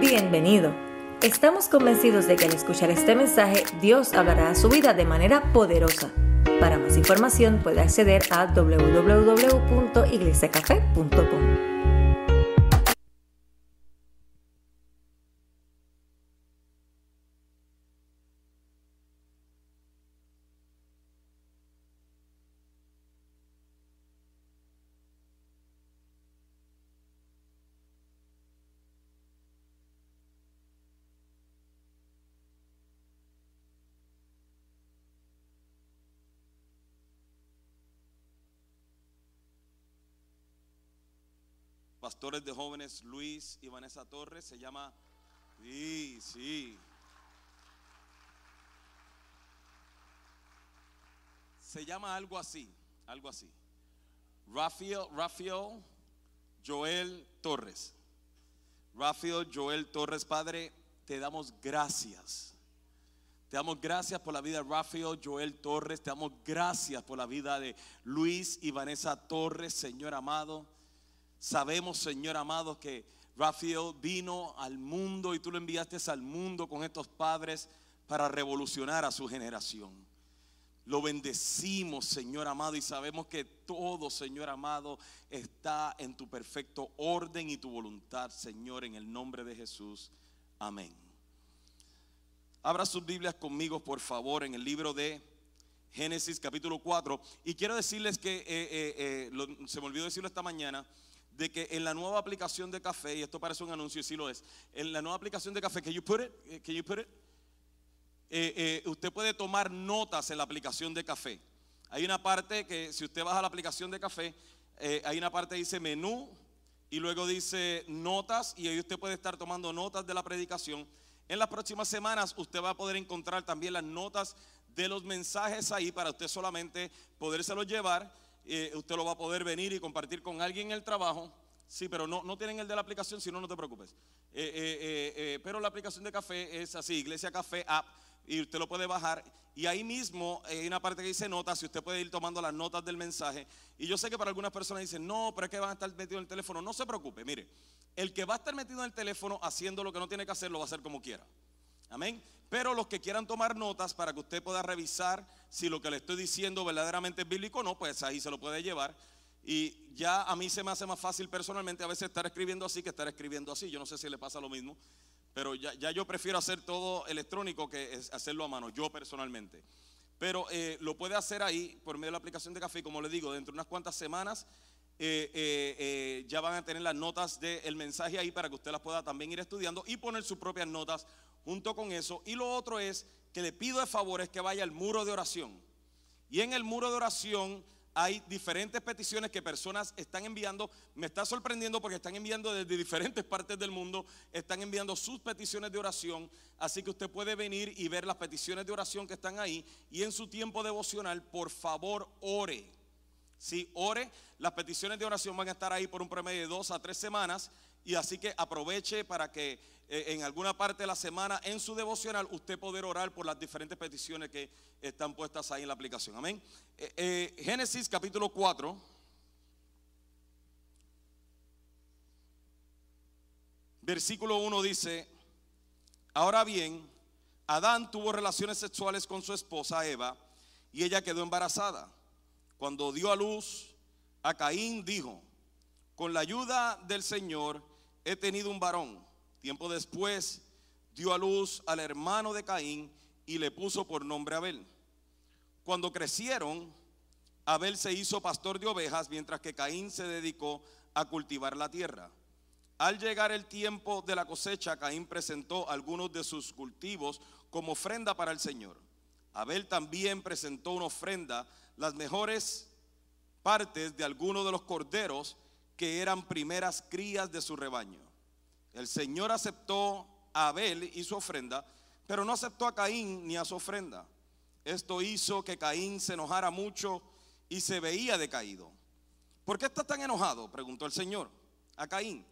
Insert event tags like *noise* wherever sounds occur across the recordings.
Bienvenido. Estamos convencidos de que al escuchar este mensaje Dios hablará a su vida de manera poderosa. Para más información puede acceder a www.iglesiacafe.com. pastores de jóvenes Luis y Vanessa Torres. Se llama. Sí, sí. Se llama algo así, algo así. Rafael, Rafael Joel Torres. Rafael Joel Torres, Padre, te damos gracias. Te damos gracias por la vida de Rafael Joel Torres. Te damos gracias por la vida de Luis y Vanessa Torres, Señor amado. Sabemos, Señor amado, que Rafael vino al mundo y tú lo enviaste al mundo con estos padres para revolucionar a su generación. Lo bendecimos, Señor amado, y sabemos que todo, Señor amado, está en tu perfecto orden y tu voluntad, Señor, en el nombre de Jesús. Amén. Abra sus Biblias conmigo, por favor, en el libro de Génesis capítulo 4. Y quiero decirles que, eh, eh, eh, se me olvidó decirlo esta mañana, de que en la nueva aplicación de café, y esto parece un anuncio y sí lo es, en la nueva aplicación de café, que you put it? Eh, can you? Eh, eh, usted puede tomar notas en la aplicación de café. Hay una parte que si usted baja la aplicación de café, hay una parte dice menú y luego dice notas y ahí usted puede estar tomando notas de la predicación. En las próximas semanas usted va a poder encontrar también las notas de los mensajes ahí para usted solamente podérselos llevar eh, usted lo va a poder venir y compartir con alguien en el trabajo. Sí, pero no, no tienen el de la aplicación, si no, no te preocupes. Eh, eh, pero la aplicación de café es así, Iglesia Café App, y usted lo puede bajar. Y ahí mismo hay una parte que dice notas, y usted puede ir tomando las notas del mensaje. Y yo sé que para algunas personas dicen, no, pero es que van a estar metidos en el teléfono. No se preocupe, mire, el que va a estar metido en el teléfono haciendo lo que no tiene que hacer, lo va a hacer como quiera. Amén. Pero los que quieran tomar notas para que usted pueda revisar si lo que le estoy diciendo verdaderamente es bíblico o no, pues ahí se lo puede llevar. Y ya a mí se me hace más fácil personalmente a veces estar escribiendo así que estar escribiendo así. Yo no sé si le pasa lo mismo, pero ya, yo prefiero hacer todo electrónico que hacerlo a mano, yo personalmente. Pero eh, lo puede hacer ahí por medio de la aplicación de café, como le digo, dentro de unas cuantas semanas eh, eh, ya van a tener las notas del mensaje ahí para que usted las pueda también ir estudiando y poner sus propias notas junto con eso. Y lo otro es que le pido de favor es que vaya al muro de oración. Y en el muro de oración hay diferentes peticiones que personas están enviando. Me está sorprendiendo porque están enviando desde diferentes partes del mundo, están enviando sus peticiones de oración. Así que usted puede venir y ver las peticiones de oración que están ahí. Y en su tiempo devocional, por favor, ore. Si ore, las peticiones de oración van a estar ahí por un promedio de dos a tres semanas. Y así que aproveche para que eh, en alguna parte de la semana en su devocional usted poder orar por las diferentes peticiones que están puestas ahí en la aplicación. Amén. Eh, eh, Génesis capítulo 4. Versículo 1 dice, ahora bien, Adán tuvo relaciones sexuales con su esposa Eva y ella quedó embarazada. Cuando dio a luz a Caín dijo, con la ayuda del Señor he tenido un varón. Tiempo después dio a luz al hermano de Caín y le puso por nombre Abel. Cuando crecieron, Abel se hizo pastor de ovejas mientras que Caín se dedicó a cultivar la tierra. Al llegar el tiempo de la cosecha, Caín presentó algunos de sus cultivos como ofrenda para el Señor. Abel también presentó una ofrenda, las mejores partes de algunos de los corderos que eran primeras crías de su rebaño. El Señor aceptó a Abel y su ofrenda, pero no aceptó a Caín ni a su ofrenda. Esto hizo que Caín se enojara mucho y se veía decaído. ¿Por qué estás tan enojado? preguntó el Señor a Caín.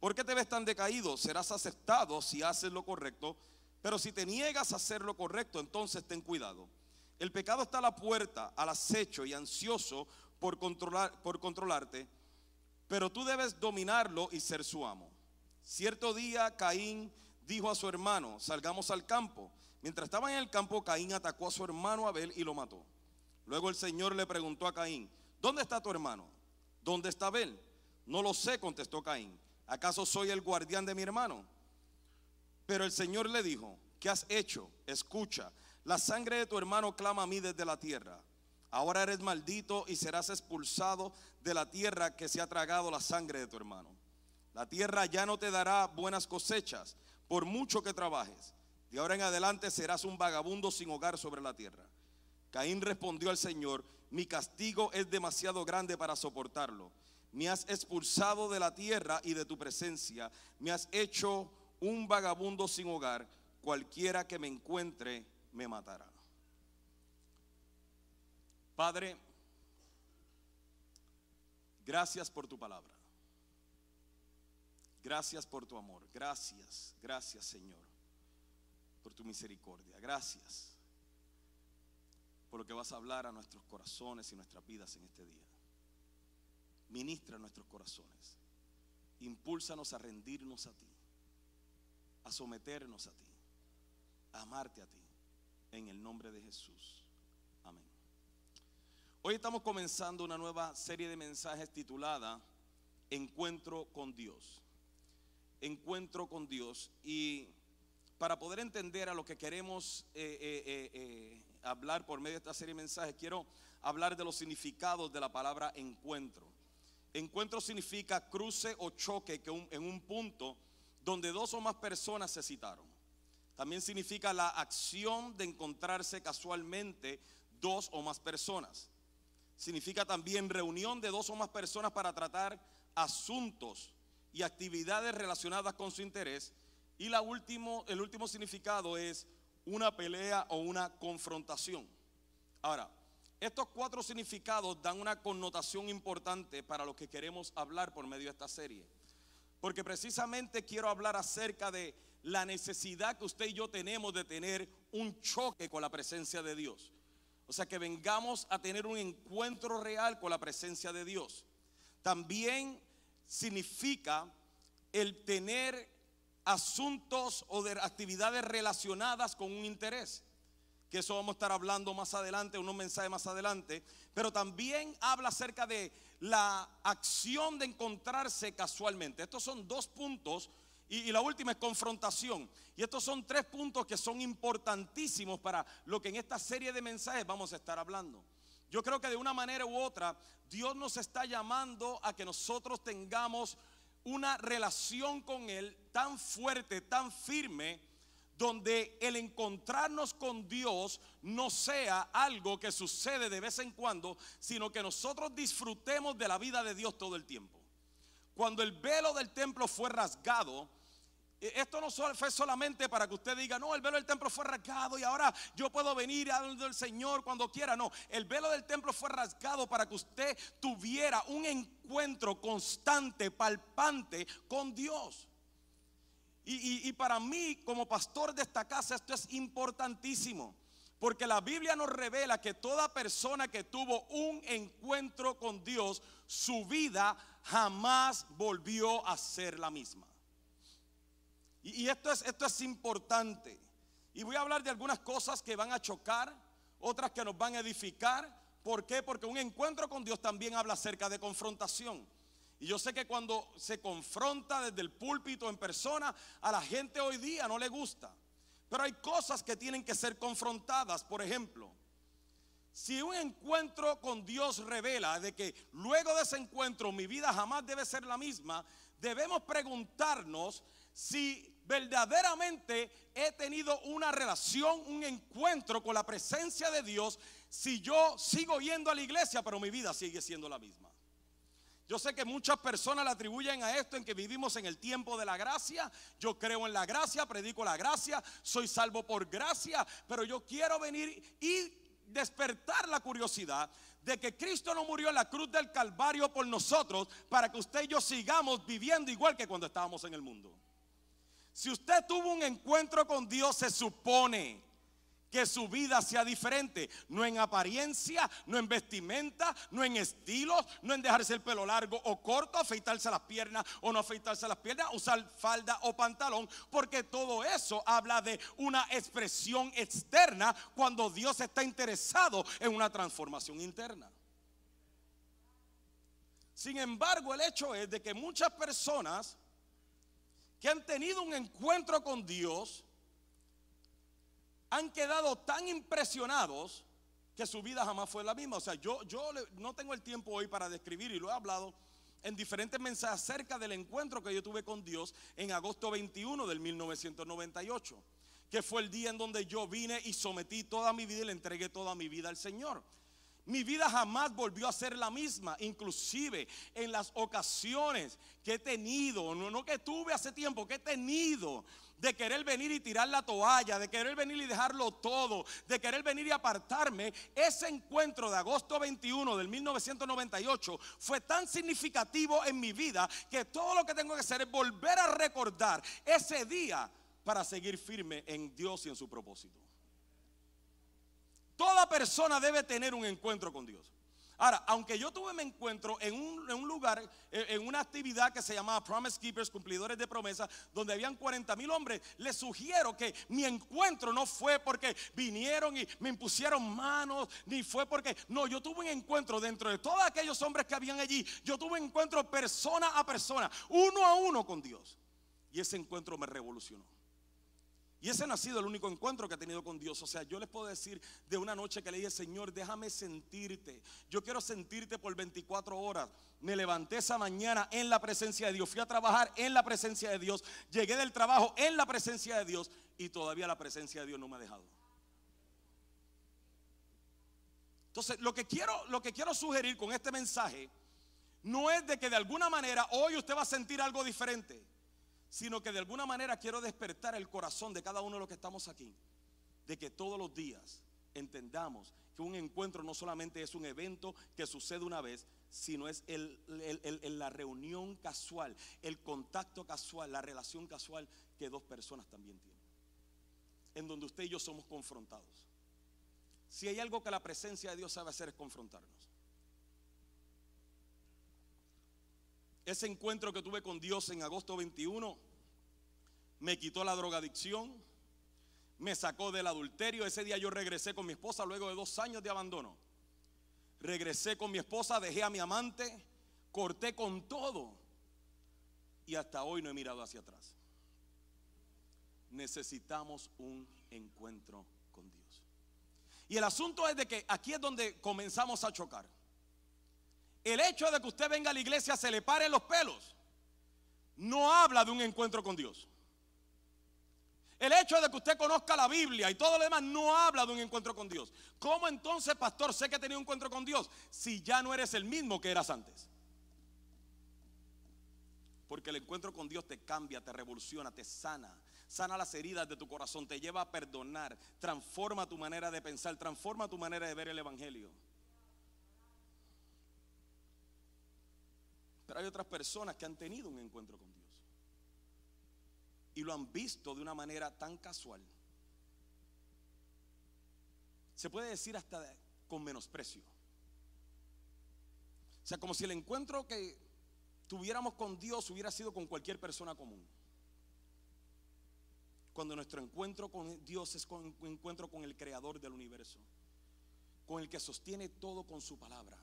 ¿Por qué te ves tan decaído? Serás aceptado si haces lo correcto, pero si te niegas a hacer lo correcto, entonces ten cuidado. El pecado está a la puerta, al acecho y ansioso por, controlar, por controlarte, pero tú debes dominarlo y ser su amo. Cierto día Caín dijo a su hermano, salgamos al campo. Mientras estaba en el campo, Caín atacó a su hermano Abel y lo mató. Luego el Señor le preguntó a Caín, ¿dónde está tu hermano? ¿Dónde está Abel? No lo sé, contestó Caín. ¿Acaso soy el guardián de mi hermano? Pero el Señor le dijo, ¿qué has hecho? Escucha, la sangre de tu hermano clama a mí desde la tierra. Ahora eres maldito y serás expulsado de la tierra que se ha tragado la sangre de tu hermano. La tierra ya no te dará buenas cosechas por mucho que trabajes. De ahora en adelante serás un vagabundo sin hogar sobre la tierra. Caín respondió al Señor, mi castigo es demasiado grande para soportarlo. Me has expulsado de la tierra y de tu presencia. Me has hecho un vagabundo sin hogar. Cualquiera que me encuentre me matará. Padre, gracias por tu palabra. Gracias por tu amor. Gracias, gracias Señor, por tu misericordia. Gracias por lo que vas a hablar a nuestros corazones y nuestras vidas en este día. Ministra nuestros corazones. Impúlsanos a rendirnos a ti, a someternos a ti, a amarte a ti, en el nombre de Jesús. Amén. Hoy estamos comenzando una nueva serie de mensajes titulada Encuentro con Dios encuentro con Dios. Y para poder entender a lo que queremos eh, eh, eh, hablar por medio de esta serie de mensajes, quiero hablar de los significados de la palabra encuentro. Encuentro significa cruce o choque que en un punto donde dos o más personas se citaron. También significa la acción de encontrarse casualmente dos o más personas. Significa también reunión de dos o más personas para tratar asuntos y actividades relacionadas con su interés. Y la último, el último significado es una pelea o una confrontación. Ahora, estos cuatro significados dan una connotación importante para lo que queremos hablar por medio de esta serie. Porque precisamente quiero hablar acerca de la necesidad que usted y yo tenemos de tener un choque con la presencia de Dios. O sea, que vengamos a tener un encuentro real con la presencia de Dios. También significa el tener asuntos o de actividades relacionadas con un interés. Que eso vamos a estar hablando más adelante, unos mensajes más adelante. Pero también habla acerca de la acción de encontrarse casualmente. Estos son dos puntos y, la última es confrontación. Y estos son tres puntos que son importantísimos para lo que en esta serie de mensajes vamos a estar hablando. Yo creo que de una manera u otra Dios nos está llamando a que nosotros tengamos una relación con Él tan fuerte, tan firme, donde el encontrarnos con Dios no sea algo que sucede de vez en cuando, sino que nosotros disfrutemos de la vida de Dios todo el tiempo. Cuando el velo del templo fue rasgado, esto no fue solamente para que usted diga, no, el velo del templo fue rasgado y ahora yo puedo venir a donde el Señor cuando quiera. No, el velo del templo fue rasgado para que usted tuviera un encuentro constante, palpante con Dios. Y, y para mí, como pastor de esta casa, esto es importantísimo. Porque la Biblia nos revela que toda persona que tuvo un encuentro con Dios, su vida jamás volvió a ser la misma. Y, esto, es, esto es importante. Y voy a hablar de algunas cosas que van a chocar, otras que nos van a edificar. ¿Por qué? Porque un encuentro con Dios también habla acerca de confrontación. Y yo sé que cuando se confronta desde el púlpito en persona, a la gente hoy día no le gusta. Pero hay cosas que tienen que ser confrontadas. Por ejemplo, si un encuentro con Dios revela de que luego de ese encuentro mi vida jamás debe ser la misma, debemos preguntarnos si verdaderamente he tenido una relación, un encuentro con la presencia de Dios, si yo sigo yendo a la iglesia, pero mi vida sigue siendo la misma. Yo sé que muchas personas le atribuyen a esto en que vivimos en el tiempo de la gracia. Yo creo en la gracia, predico la gracia, soy salvo por gracia, pero yo quiero venir y despertar la curiosidad de que Cristo no murió en la cruz del Calvario por nosotros para que usted y yo sigamos viviendo igual que cuando estábamos en el mundo. Si usted tuvo un encuentro con Dios, se supone que su vida sea diferente, no en apariencia, no en vestimenta, no en estilos, no en dejarse el pelo largo o corto, afeitarse las piernas o no afeitarse las piernas, usar falda o pantalón, porque todo eso habla de una expresión externa cuando Dios está interesado en una transformación interna. Sin embargo, el hecho es de que muchas personas que han tenido un encuentro con Dios, han quedado tan impresionados que su vida jamás fue la misma. O sea, yo, yo no tengo el tiempo hoy para describir y lo he hablado en diferentes mensajes acerca del encuentro que yo tuve con Dios en agosto 21 del 1998, que fue el día en donde yo vine y sometí toda mi vida y le entregué toda mi vida al Señor. Mi vida jamás volvió a ser la misma, inclusive en las ocasiones que he tenido, no, no que tuve hace tiempo, que he tenido de querer venir y tirar la toalla, de querer venir y dejarlo todo, de querer venir y apartarme, ese encuentro de agosto 21 del 1998 fue tan significativo en mi vida que todo lo que tengo que hacer es volver a recordar ese día para seguir firme en Dios y en su propósito. Toda persona debe tener un encuentro con Dios. Ahora, aunque yo tuve mi encuentro en un, lugar, en, una actividad que se llamaba Promise Keepers, cumplidores de promesas, donde habían 40 mil hombres, les sugiero que mi encuentro no fue porque vinieron y me impusieron manos, ni fue porque, no, yo tuve un encuentro dentro de todos aquellos hombres que habían allí, yo tuve un encuentro persona a persona, uno a uno con Dios. Y ese encuentro me revolucionó. Y ese no ha sido el único encuentro que he tenido con Dios. O sea, yo les puedo decir de una noche que le dije, Señor, déjame sentirte. Yo quiero sentirte por 24 horas. Me levanté esa mañana en la presencia de Dios. Fui a trabajar en la presencia de Dios. Llegué del trabajo en la presencia de Dios. Y todavía la presencia de Dios no me ha dejado. Entonces, lo que quiero, lo que quiero sugerir con este mensaje no es de que de alguna manera hoy usted va a sentir algo diferente sino que de alguna manera quiero despertar el corazón de cada uno de los que estamos aquí, de que todos los días entendamos que un encuentro no solamente es un evento que sucede una vez, sino es la reunión casual, el contacto casual, la relación casual que dos personas también tienen, en donde usted y yo somos confrontados. Si hay algo que la presencia de Dios sabe hacer es confrontarnos. Ese encuentro que tuve con Dios en agosto 21 me quitó la drogadicción, me sacó del adulterio. Ese día yo regresé con mi esposa luego de dos años de abandono. Regresé con mi esposa, dejé a mi amante, corté con todo y hasta hoy no he mirado hacia atrás. Necesitamos un encuentro con Dios. Y el asunto es de que aquí es donde comenzamos a chocar. El hecho de que usted venga a la iglesia se le pare los pelos no habla de un encuentro con Dios. El hecho de que usted conozca la Biblia y todo lo demás no habla de un encuentro con Dios. ¿Cómo entonces, pastor, sé que he tenido un encuentro con Dios si ya no eres el mismo que eras antes? Porque el encuentro con Dios te cambia, te revoluciona, te sana. Sana las heridas de tu corazón, te lleva a perdonar, transforma tu manera de pensar, transforma tu manera de ver el Evangelio. Pero hay otras personas que han tenido un encuentro con Dios. Y lo han visto de una manera tan casual. Se puede decir hasta con menosprecio. O sea, como si el encuentro que tuviéramos con Dios hubiera sido con cualquier persona común. Cuando nuestro encuentro con Dios es un encuentro con el creador del universo, con el que sostiene todo con su palabra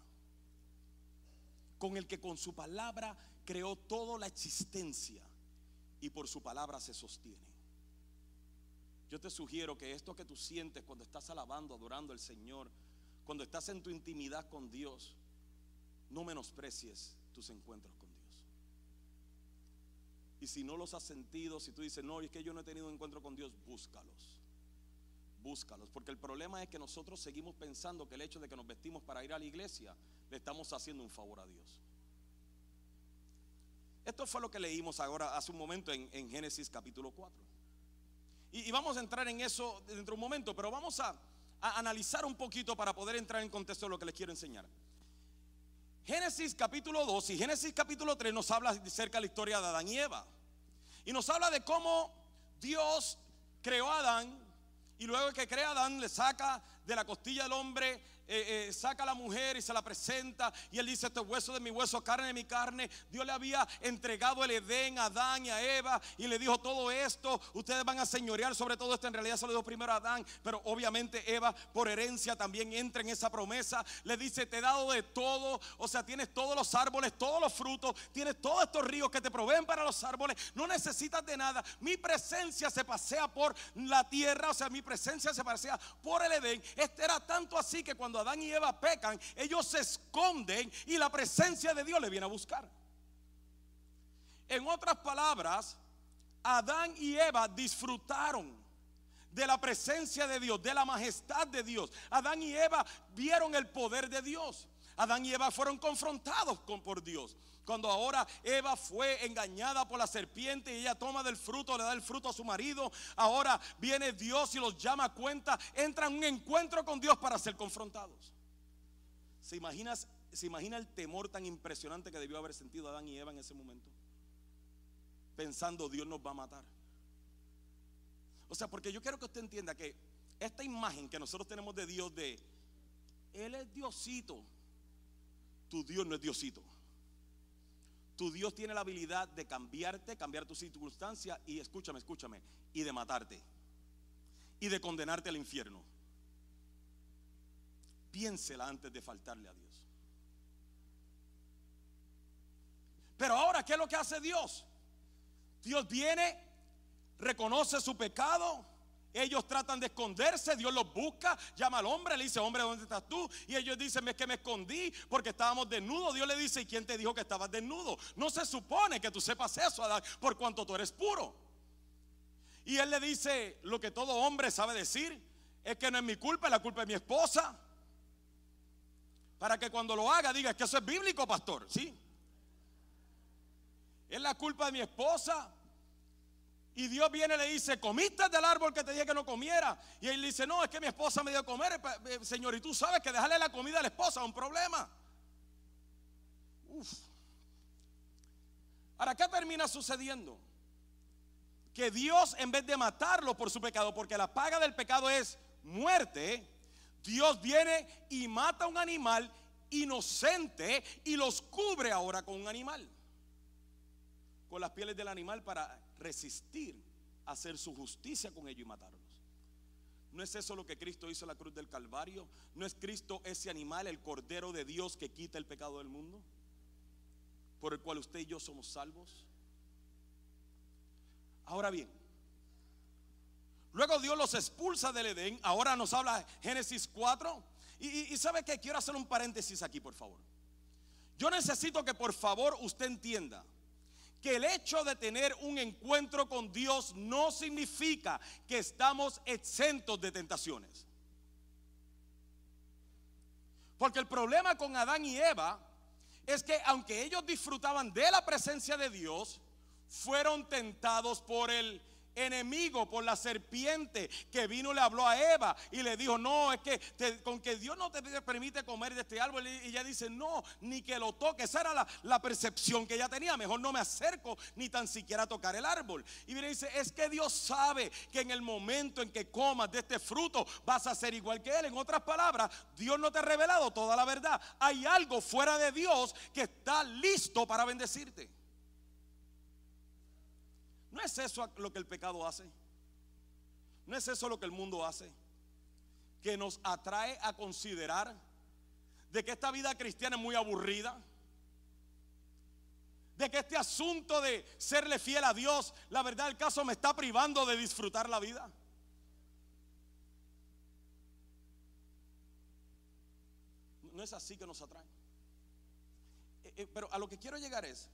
con el que con su palabra creó toda la existencia y por su palabra se sostiene. Yo te sugiero que esto que tú sientes cuando estás alabando, adorando al Señor, cuando estás en tu intimidad con Dios, no menosprecies tus encuentros con Dios. Y si no los has sentido, si tú dices, no, es que yo no he tenido un encuentro con Dios, búscalos. Búscalos. Porque el problema es que nosotros seguimos pensando que el hecho de que nos vestimos para ir a la iglesia le estamos haciendo un favor a Dios. Esto fue lo que leímos ahora hace un momento en, Génesis capítulo 4. Y, vamos a entrar en eso dentro de un momento, pero vamos a, a analizar un poquito para poder entrar en contexto de lo que les quiero enseñar. Génesis capítulo 2 y Génesis capítulo 3 nos habla acerca de la historia de Adán y Eva. Y nos habla de cómo Dios creó a Adán Y luego que crea Adán, le saca de la costilla del hombre eh, eh, saca a la mujer y se la presenta. Y él dice: Este hueso de mi hueso, carne de mi carne. Dios le había entregado el Edén a Adán y a Eva. Y le dijo: Todo esto, ustedes van a señorear sobre todo esto. En realidad se lo dijo primero a Adán. Pero obviamente Eva, por herencia, también entra en esa promesa. Le dice: Te he dado de todo. O sea, tienes todos los árboles, todos los frutos. Tienes todos estos ríos que te proveen para los árboles. No necesitas de nada. Mi presencia se pasea por la tierra. O sea, mi presencia se pasea por el Edén. Este era tanto así que cuando Adán y Eva pecan, ellos se esconden y la presencia de Dios le viene a buscar. En otras palabras, Adán y Eva disfrutaron de la presencia de Dios, de la majestad de Dios. Adán y Eva vieron el poder de Dios. Adán y Eva fueron confrontados con, por Dios. Cuando ahora Eva fue engañada por la serpiente y ella toma del fruto, le da el fruto a su marido, ahora viene Dios y los llama a cuenta, entran en un encuentro con Dios para ser confrontados. ¿Se, imaginas, ¿Se imagina el temor tan impresionante que debió haber sentido Adán y Eva en ese momento? Pensando, Dios nos va a matar. O sea, porque yo quiero que usted entienda que esta imagen que nosotros tenemos de Dios de, Él es Diosito, tu Dios no es Diosito. Tu Dios tiene la habilidad de cambiarte, cambiar tu circunstancia y escúchame, escúchame, y de matarte y de condenarte al infierno. Piénsela antes de faltarle a Dios. Pero ahora, ¿qué es lo que hace Dios? Dios viene, reconoce su pecado, ellos tratan de esconderse, Dios los busca, llama al hombre, le dice, hombre, ¿dónde estás tú? Y ellos dicen, es que me escondí porque estábamos desnudos. Dios le dice, ¿y quién te dijo que estabas desnudo? No se supone que tú sepas eso, Adán, por cuanto tú eres puro. Y él le dice, lo que todo hombre sabe decir, es que no es mi culpa, es la culpa de mi esposa. Para que cuando lo haga diga, es que eso es bíblico, pastor, ¿sí? Es la culpa de mi esposa. Y Dios viene y le dice, comiste del árbol que te dije que no comiera. Y él dice, no, es que mi esposa me dio a comer. Eh, señor, y tú sabes que dejarle la comida a la esposa es un problema. Uf. Ahora, ¿qué termina sucediendo? Que Dios, en vez de matarlo por su pecado, porque la paga del pecado es muerte, Dios viene y mata a un animal inocente y los cubre ahora con un animal. Con las pieles del animal para resistir hacer su justicia con ellos y matarlos. ¿No es eso lo que Cristo hizo en la cruz del Calvario? ¿No es Cristo ese animal, el Cordero de Dios que quita el pecado del mundo? Por el cual usted y yo somos salvos. Ahora bien, luego Dios los expulsa del Edén. Ahora nos habla Génesis 4. Y, y sabe que quiero hacer un paréntesis aquí, por favor. Yo necesito que por favor usted entienda que el hecho de tener un encuentro con Dios no significa que estamos exentos de tentaciones. Porque el problema con Adán y Eva es que aunque ellos disfrutaban de la presencia de Dios, fueron tentados por el enemigo, por la serpiente que vino le habló a Eva y le dijo, no, es que con que Dios no te permite comer de este árbol. Y ella dice, no, ni que lo toque. Esa era la, percepción que ella tenía. Mejor no me acerco ni tan siquiera a tocar el árbol. Y viene y dice, es que Dios sabe que en el momento en que comas de este fruto vas a ser igual que Él. En otras palabras, Dios no te ha revelado toda la verdad. Hay algo fuera de Dios que está listo para bendecirte. ¿No es eso lo que el pecado hace? ¿No es eso lo que el mundo hace? Que nos atrae a considerar de que esta vida cristiana es muy aburrida. De que este asunto de serle fiel a Dios, la verdad del caso me está privando de disfrutar la vida. No es así que nos atrae. Eh, eh, pero a lo que quiero llegar es,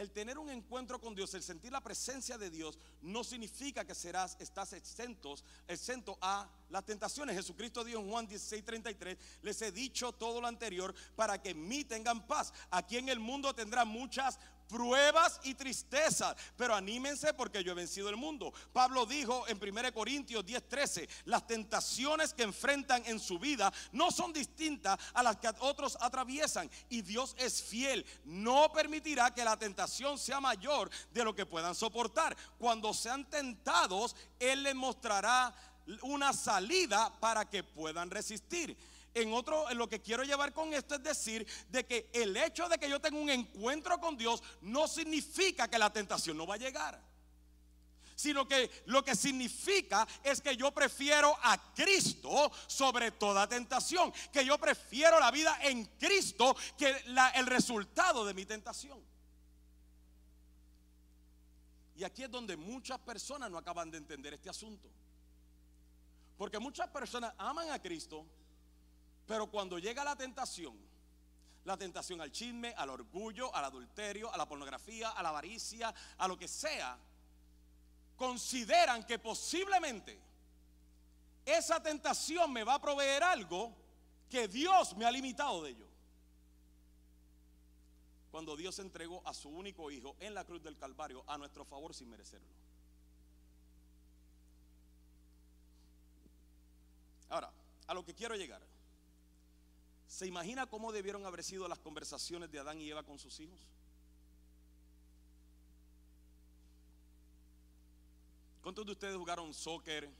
el tener un encuentro con Dios, el sentir la presencia de Dios, no significa que serás, estás exentos, exento a las tentaciones. Jesucristo dijo en Juan 16, 33, les he dicho todo lo anterior para que en mí tengan paz. Aquí en el mundo tendrán muchas pruebas y tristezas, pero anímense porque yo he vencido el mundo. Pablo dijo en 1 Corintios 10:13, las tentaciones que enfrentan en su vida no son distintas a las que otros atraviesan y Dios es fiel, no permitirá que la tentación sea mayor de lo que puedan soportar. Cuando sean tentados, Él les mostrará una salida para que puedan resistir. En otro, lo que quiero llevar con esto es decir de que el hecho de que yo tenga un encuentro con Dios no significa que la tentación no va a llegar sino que lo que significa es que yo prefiero a Cristo sobre toda tentación, que yo prefiero la vida en Cristo que el resultado de mi tentación. Y aquí es donde muchas personas no acaban de entender este asunto. Porque muchas personas aman a Cristo, pero cuando llega la tentación, la tentación al chisme, al orgullo, al adulterio, a la pornografía, a la avaricia, a lo que sea, consideran que posiblemente esa tentación me va a proveer algo que Dios me ha limitado de ello. Cuando Dios entregó a su único hijo en la cruz del Calvario a nuestro favor sin merecerlo. Ahora, a lo que quiero llegar. ¿Se imagina cómo debieron haber sido las conversaciones de Adán y Eva con sus hijos? ¿Cuántos de ustedes jugaron soccer?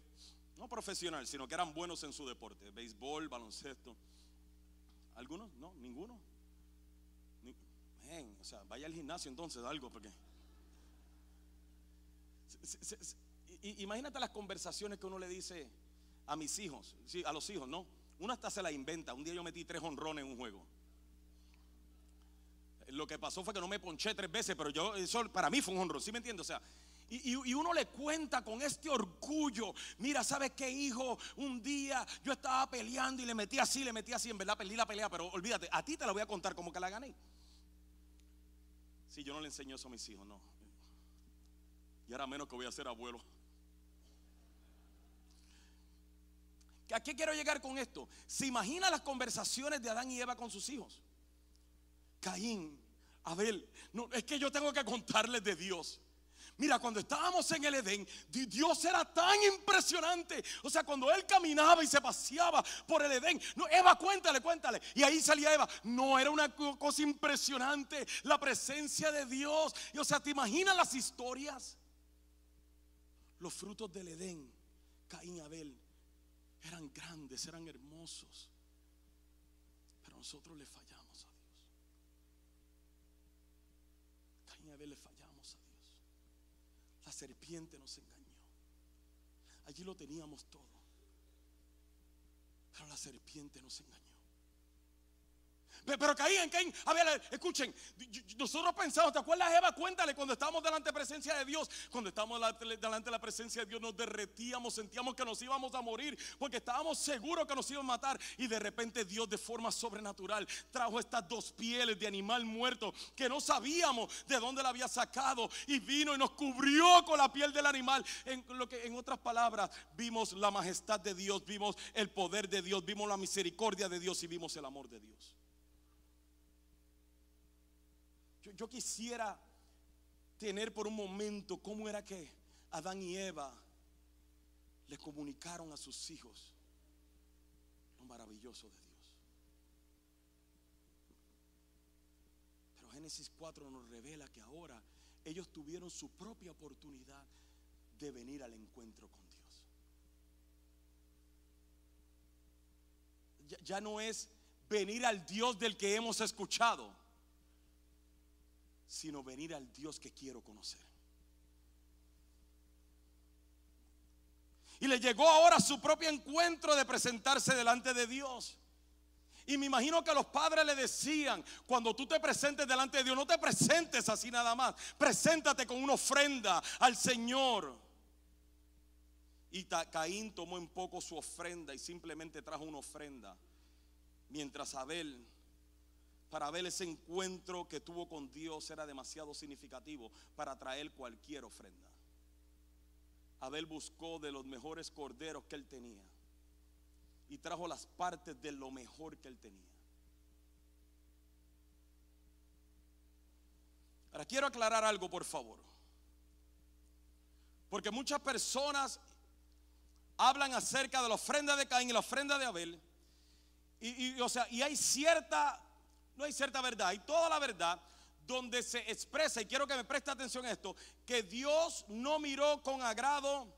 No profesional, sino que eran buenos en su deporte, béisbol, baloncesto. ¿Algunos? No, ninguno. o sea, vaya al gimnasio entonces, algo, porque... Imagínate las conversaciones que uno le dice a mis hijos, sí, a los hijos, ¿no? Uno hasta se la inventa. Un día yo metí tres honrones en un juego. Lo que pasó fue que no me ponché tres veces, pero yo, eso para mí fue un honrón, ¿sí me entiendes? O sea, y, uno le cuenta con este orgullo. Mira, ¿sabes qué, hijo? Un día yo estaba peleando y le metí así, le metí así. En verdad perdí la pelea, pero olvídate, a ti te la voy a contar como que la gané. Si yo no le enseño eso a mis hijos, no. Y ahora menos que voy a ser abuelo. ¿A qué quiero llegar con esto? ¿Se imagina las conversaciones de Adán y Eva con sus hijos? Caín, Abel, no, es que yo tengo que contarles de Dios. Mira, cuando estábamos en el Edén, Dios era tan impresionante. O sea, cuando Él caminaba y se paseaba por el Edén. No, Eva, cuéntale, cuéntale. Y ahí salía Eva. No, era una cosa impresionante. La presencia de Dios. Y, o sea, ¿te imaginas las historias? Los frutos del Edén, Caín Abel, eran grandes, eran hermosos. Pero nosotros le fallamos a Dios. Caín y le fallamos serpiente nos engañó. Allí lo teníamos todo. Pero la serpiente nos engañó. Pero Caín, Caín, a escuchen, nosotros pensamos, ¿te acuerdas Eva? Cuéntale, cuando estábamos delante de la presencia de Dios, cuando estábamos delante de la presencia de Dios nos derretíamos, sentíamos que nos íbamos a morir, porque estábamos seguros que nos iban a matar y de repente Dios de forma sobrenatural trajo estas dos pieles de animal muerto que no sabíamos de dónde la había sacado y vino y nos cubrió con la piel del animal. En, lo que, en otras palabras, vimos la majestad de Dios, vimos el poder de Dios, vimos la misericordia de Dios y vimos el amor de Dios. Yo, quisiera tener por un momento cómo era que Adán y Eva le comunicaron a sus hijos lo maravilloso de Dios. Pero Génesis 4 nos revela que ahora ellos tuvieron su propia oportunidad de venir al encuentro con Dios. Ya, ya no es venir al Dios del que hemos escuchado sino venir al Dios que quiero conocer. Y le llegó ahora su propio encuentro de presentarse delante de Dios. Y me imagino que los padres le decían, cuando tú te presentes delante de Dios, no te presentes así nada más, preséntate con una ofrenda al Señor. Y Caín tomó en poco su ofrenda y simplemente trajo una ofrenda, mientras Abel para ver ese encuentro que tuvo con Dios era demasiado significativo para traer cualquier ofrenda. Abel buscó de los mejores corderos que él tenía y trajo las partes de lo mejor que él tenía. Ahora quiero aclarar algo, por favor. Porque muchas personas hablan acerca de la ofrenda de Caín y la ofrenda de Abel. Y, o sea, y hay cierta no hay cierta verdad, hay toda la verdad donde se expresa, y quiero que me preste atención a esto, que Dios no miró con agrado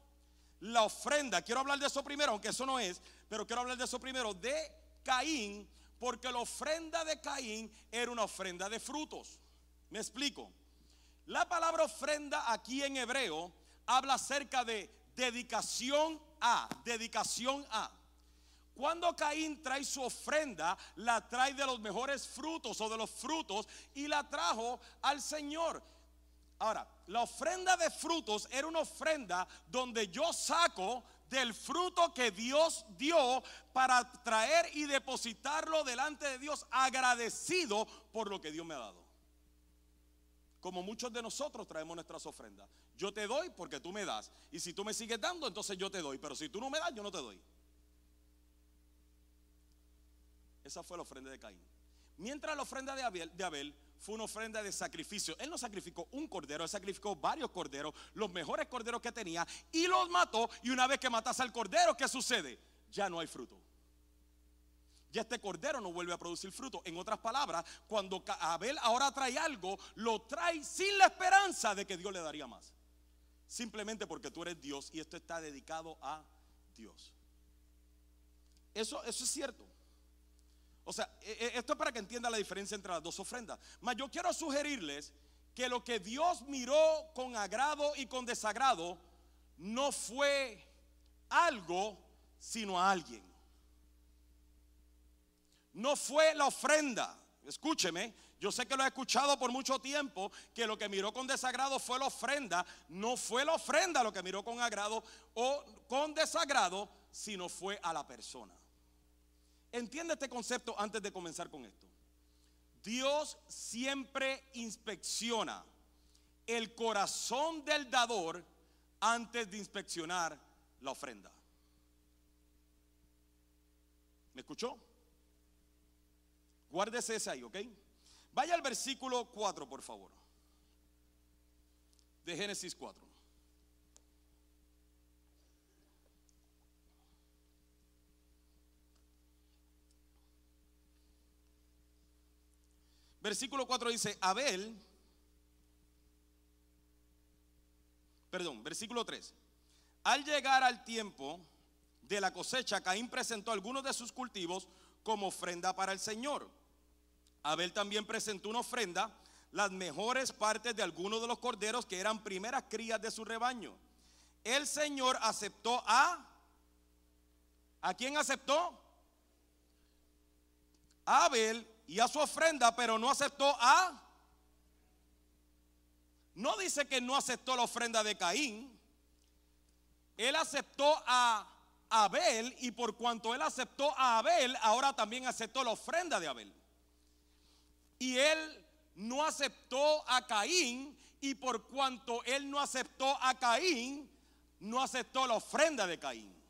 la ofrenda, quiero hablar de eso primero, aunque eso no es, pero quiero hablar de eso primero, de Caín, porque la ofrenda de Caín era una ofrenda de frutos. Me explico. La palabra ofrenda aquí en hebreo habla acerca de dedicación a, dedicación a. Cuando Caín trae su ofrenda, la trae de los mejores frutos o de los frutos y la trajo al Señor. Ahora, la ofrenda de frutos era una ofrenda donde yo saco del fruto que Dios dio para traer y depositarlo delante de Dios agradecido por lo que Dios me ha dado. Como muchos de nosotros traemos nuestras ofrendas. Yo te doy porque tú me das. Y si tú me sigues dando, entonces yo te doy. Pero si tú no me das, yo no te doy. Esa fue la ofrenda de Caín. Mientras la ofrenda de Abel, fue una ofrenda de sacrificio. Él no sacrificó un cordero, él sacrificó varios corderos, los mejores corderos que tenía, y los mató. Y una vez que matas al cordero, ¿qué sucede? Ya no hay fruto. Ya este cordero no vuelve a producir fruto. En otras palabras, cuando Abel ahora trae algo, lo trae sin la esperanza de que Dios le daría más. Simplemente porque tú eres Dios y esto está dedicado a Dios. Eso, eso es cierto. O sea, e, e, esto es para que entienda la diferencia entre las dos ofrendas. Mas yo quiero sugerirles que lo que Dios miró con agrado y con desagrado no fue algo, sino a alguien. No fue la ofrenda. Escúcheme, yo sé que lo he escuchado por mucho tiempo, que lo que miró con desagrado fue la ofrenda. No fue la ofrenda lo que miró con agrado o con desagrado, sino fue a la persona. Entiende este concepto antes de comenzar con esto. Dios siempre inspecciona el corazón del dador antes de inspeccionar la ofrenda. ¿Me escuchó? Guárdese ese ahí, ¿ok? Vaya al versículo 4, por favor. De Génesis 4. Versículo 4 dice, Abel, perdón, versículo 3, al llegar al tiempo de la cosecha, Caín presentó algunos de sus cultivos como ofrenda para el Señor. Abel también presentó una ofrenda, las mejores partes de algunos de los corderos que eran primeras crías de su rebaño. El Señor aceptó a... ¿A quién aceptó? Abel y a su ofrenda, pero no aceptó a... No dice que no aceptó la ofrenda de Caín. Él aceptó a Abel y por cuanto él aceptó a Abel, ahora también aceptó la ofrenda de Abel. Y él no aceptó a Caín y por cuanto él no aceptó a Caín, no aceptó la ofrenda de Caín.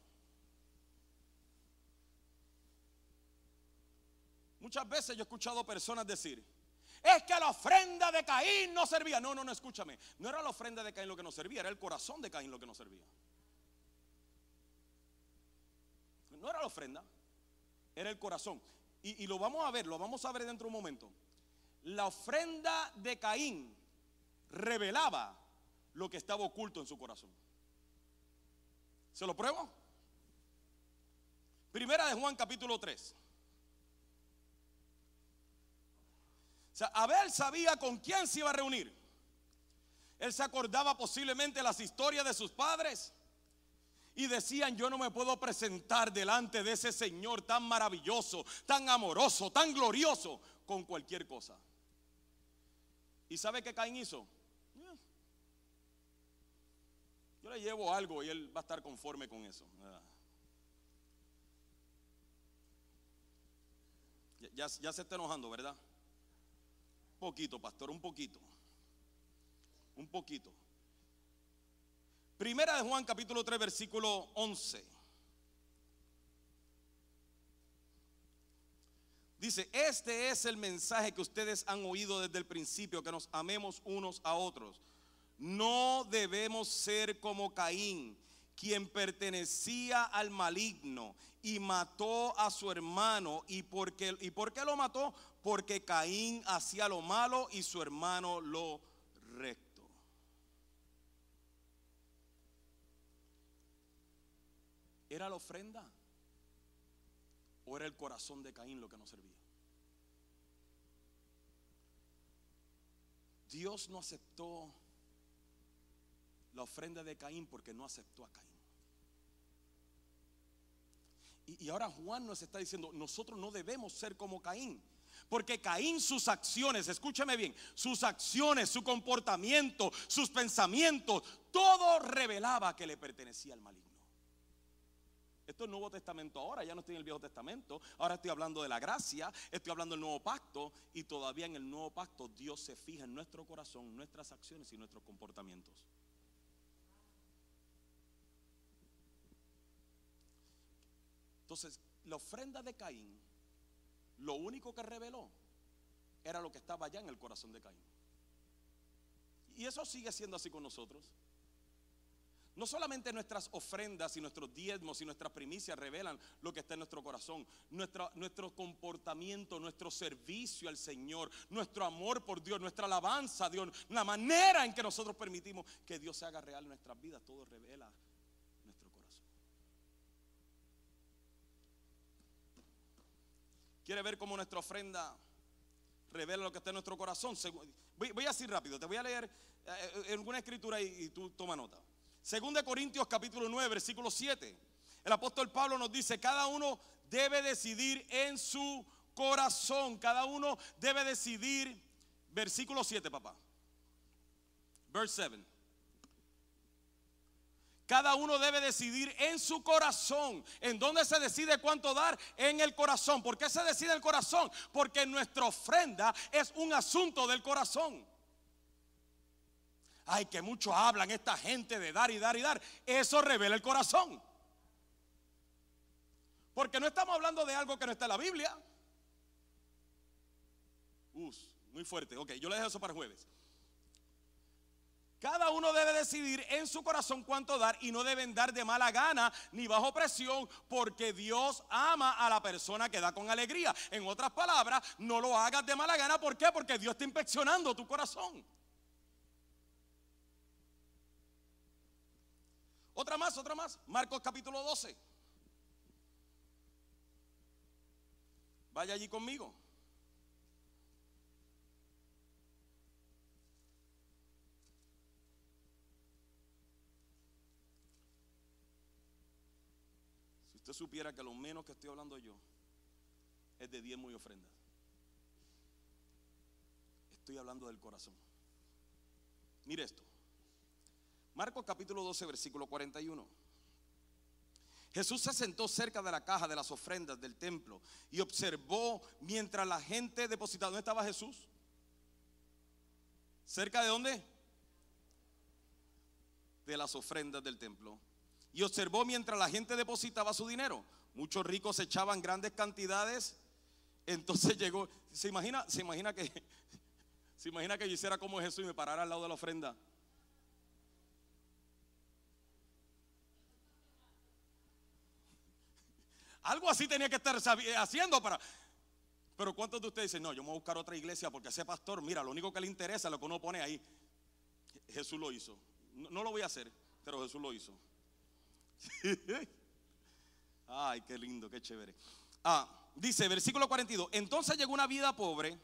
Muchas veces yo he escuchado personas decir, es que la ofrenda de Caín no servía. No, no, no, escúchame. No era la ofrenda de Caín lo que no servía, era el corazón de Caín lo que no servía. No era la ofrenda, era el corazón. Y, y lo vamos a ver, lo vamos a ver dentro de un momento. La ofrenda de Caín revelaba lo que estaba oculto en su corazón. ¿Se lo pruebo? Primera de Juan capítulo 3. Abel sabía con quién se iba a reunir. Él se acordaba posiblemente las historias de sus padres. Y decían, yo no me puedo presentar delante de ese Señor tan maravilloso, tan amoroso, tan glorioso, con cualquier cosa. ¿Y sabe qué Caín hizo? Yo le llevo algo y él va a estar conforme con eso. Ya se está enojando, ¿verdad? Poquito, pastor, un poquito. Un poquito. Primera de Juan capítulo 3 versículo 11. Dice, este es el mensaje que ustedes han oído desde el principio, que nos amemos unos a otros. No debemos ser como Caín, quien pertenecía al maligno y mató a su hermano. ¿Y por qué, y por qué lo mató? Porque Caín hacía lo malo y su hermano lo recto. ¿Era la ofrenda? ¿O era el corazón de Caín lo que no servía? Dios no aceptó la ofrenda de Caín porque no aceptó a Caín. Y, y, ahora Juan nos está diciendo, nosotros no debemos ser como Caín. Porque Caín sus acciones, escúchame bien, sus acciones, su comportamiento, sus pensamientos, todo revelaba que le pertenecía al maligno. Esto es el Nuevo Testamento ahora, ya no estoy en el Viejo Testamento. Ahora estoy hablando de la gracia, estoy hablando del Nuevo Pacto y todavía en el Nuevo Pacto Dios se fija en nuestro corazón, nuestras acciones y nuestros comportamientos. Entonces, la ofrenda de Caín, lo único que reveló era lo que estaba allá en el corazón de Caín. Y eso sigue siendo así con nosotros. No solamente nuestras ofrendas y nuestros diezmos y nuestras primicias revelan lo que está en nuestro corazón, nuestro, nuestro comportamiento, nuestro servicio al Señor, nuestro amor por Dios, nuestra alabanza a Dios, la manera en que nosotros permitimos que Dios se haga real en nuestras vidas, todo revela nuestro corazón. ¿Quiere ver cómo nuestra ofrenda revela lo que está en nuestro corazón? Voy, voy a decir rápido, te voy a leer eh, eh, alguna escritura y, tú toma nota. Según de Corintios capítulo 9, versículo 7. El apóstol Pablo nos dice, cada uno debe decidir en su corazón, cada uno debe decidir, versículo 7, papá. Verse 7. Cada uno debe decidir en su corazón. ¿En dónde se decide cuánto dar? En el corazón. ¿Por qué se decide el corazón? Porque nuestra ofrenda es un asunto del corazón. Ay, que mucho hablan esta gente de dar y dar y dar. Eso revela el corazón. Porque no estamos hablando de algo que no está en la Biblia. Uf, muy fuerte. Ok, yo le dejo eso para jueves. Cada uno debe decidir en su corazón cuánto dar y no deben dar de mala gana ni bajo presión porque Dios ama a la persona que da con alegría. En otras palabras, no lo hagas de mala gana. ¿Por qué? Porque Dios está inspeccionando tu corazón. Otra más, otra más. Marcos capítulo 12. Vaya allí conmigo. Supiera que lo menos que estoy hablando yo es de diezmo y ofrendas. Estoy hablando del corazón. Mire esto. Marcos capítulo 12, versículo 41. Jesús se sentó cerca de la caja de las ofrendas del templo y observó mientras la gente depositaba. ¿Dónde estaba Jesús? ¿Cerca de dónde? De las ofrendas del templo. Y observó mientras la gente depositaba su dinero. Muchos ricos echaban grandes cantidades. Entonces *laughs* llegó. ¿Se imagina, se imagina que *laughs* se imagina que yo hiciera como Jesús y me parara al lado de la ofrenda? Algo así tenía que estar haciendo para... Pero ¿cuántos de ustedes dicen, no, yo me voy a buscar otra iglesia porque ese pastor, mira, lo único que le interesa es lo que uno pone ahí. Jesús lo hizo. No, lo voy a hacer, pero Jesús lo hizo. *laughs* Ay, qué lindo, qué chévere. Ah, dice, versículo 42, entonces llegó una vida pobre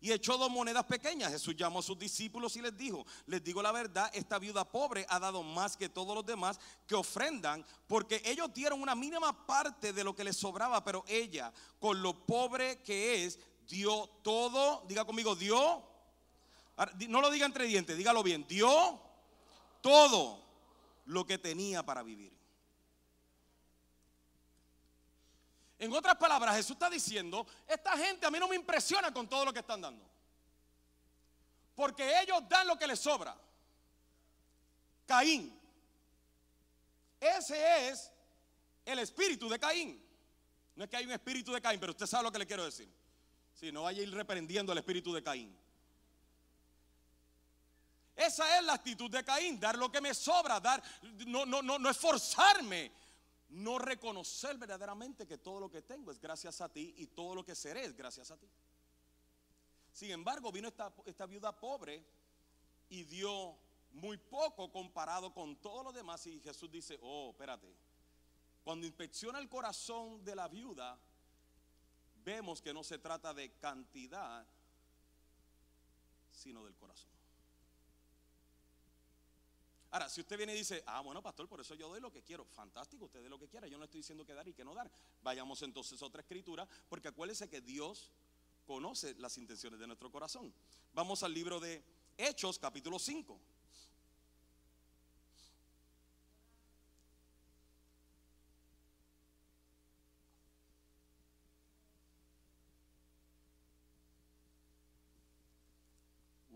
y echó dos monedas pequeñas. Jesús llamó a sus discípulos y les dijo, les digo la verdad, esta viuda pobre ha dado más que todos los demás que ofrendan, porque ellos dieron una mínima parte de lo que les sobraba, pero ella, con lo pobre que es, dio todo, diga conmigo, dio, no lo diga entre dientes, dígalo bien, dio todo lo que tenía para vivir. En otras palabras, Jesús está diciendo, esta gente a mí no me impresiona con todo lo que están dando. Porque ellos dan lo que les sobra. Caín. Ese es el espíritu de Caín. No es que hay un espíritu de Caín, pero usted sabe lo que le quiero decir. Si no vaya a ir reprendiendo el espíritu de Caín. Esa es la actitud de Caín, dar lo que me sobra, dar, no, no, no, no esforzarme no reconocer verdaderamente que todo lo que tengo es gracias a ti y todo lo que seré es gracias a ti. Sin embargo, vino esta, viuda pobre y dio muy poco comparado con todos los demás y Jesús dice, oh, espérate, Cuando inspecciona el corazón de la viuda, vemos que no se trata de cantidad, sino del corazón. Ahora, si usted viene y dice, ah, bueno, pastor, por eso yo doy lo que quiero, fantástico, usted dé lo que quiera, yo no estoy diciendo que dar y que no dar. Vayamos entonces a otra escritura, porque acuérdese que Dios conoce las intenciones de nuestro corazón. Vamos al libro de Hechos, capítulo 5.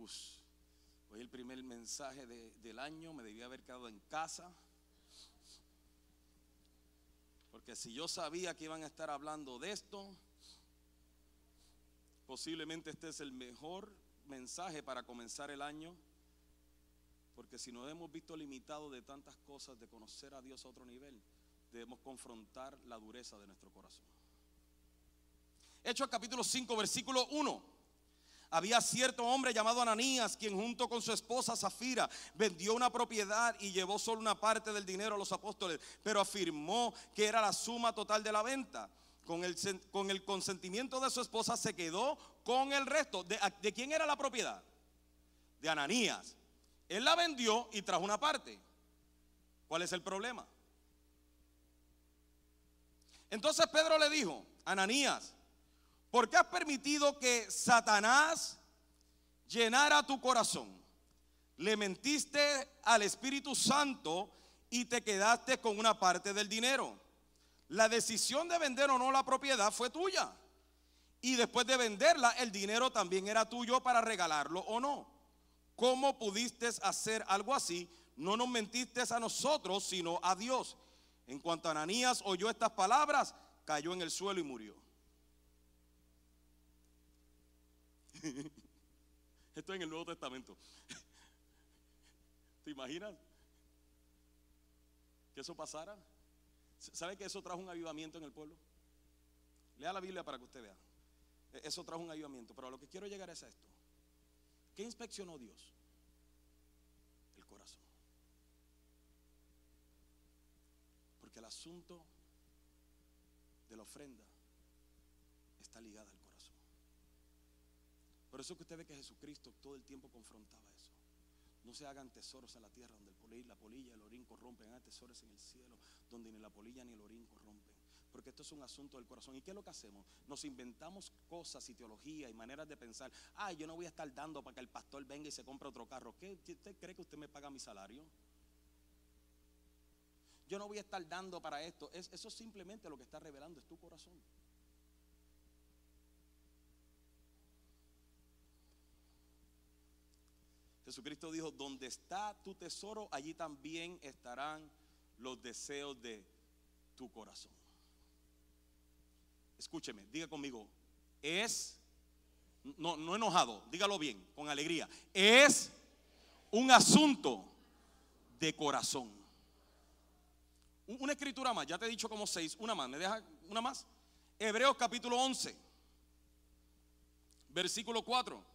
hoy el primer mensaje del año, me debía haber quedado en casa. Porque si yo sabía que iban a estar hablando de esto, posiblemente este es el mejor mensaje para comenzar el año. Porque si nos hemos visto limitados de tantas cosas, de conocer a Dios a otro nivel, debemos confrontar la dureza de nuestro corazón. Hechos capítulo 5, versículo 1 había cierto hombre llamado Ananías, quien junto con su esposa Zafira vendió una propiedad y llevó solo una parte del dinero a los apóstoles, pero afirmó que era la suma total de la venta. Con el, con el consentimiento de su esposa se quedó con el resto. ¿De, ¿De quién era la propiedad? De Ananías. Él la vendió y trajo una parte. ¿Cuál es el problema? Entonces Pedro le dijo, Ananías, ¿Por qué has permitido que Satanás llenara tu corazón? Le mentiste al Espíritu Santo y te quedaste con una parte del dinero. La decisión de vender o no la propiedad fue tuya. Y después de venderla, el dinero también era tuyo para regalarlo o no. ¿Cómo pudiste hacer algo así? No nos mentiste a nosotros, sino a Dios. En cuanto Ananías oyó estas palabras, cayó en el suelo y murió. *laughs* Esto en el Nuevo Testamento. ¿Te imaginas que eso pasara? ¿Sabe que eso trajo un avivamiento en el pueblo? Lea la Biblia para que usted vea. E-, eso trajo un avivamiento. Pero a lo que quiero llegar es a esto. ¿Qué inspeccionó Dios? El corazón. Porque el asunto de la ofrenda está ligada al por eso que usted ve que Jesucristo todo el tiempo confrontaba eso. No se hagan tesoros en la tierra donde el la polilla y el orín corrompen. Hagan tesoros en el cielo donde ni la polilla ni el orín corrompen. Porque esto es un asunto del corazón. ¿Y qué es lo que hacemos? Nos inventamos cosas y teología y maneras de pensar. Ay, yo no voy a estar dando para que el pastor venga y se compre otro carro. ¿Qué? ¿Usted cree que usted me paga mi salario? Yo no voy a estar dando para esto. Es, eso simplemente lo que está revelando es tu corazón. Jesucristo dijo, donde está tu tesoro, allí también estarán los deseos de tu corazón. Escúcheme, diga conmigo, es, no, no enojado, dígalo bien, con alegría, es un asunto de corazón. Una escritura más, ya te he dicho como seis, una más, ¿me deja una más? Hebreos capítulo 11, versículo 4.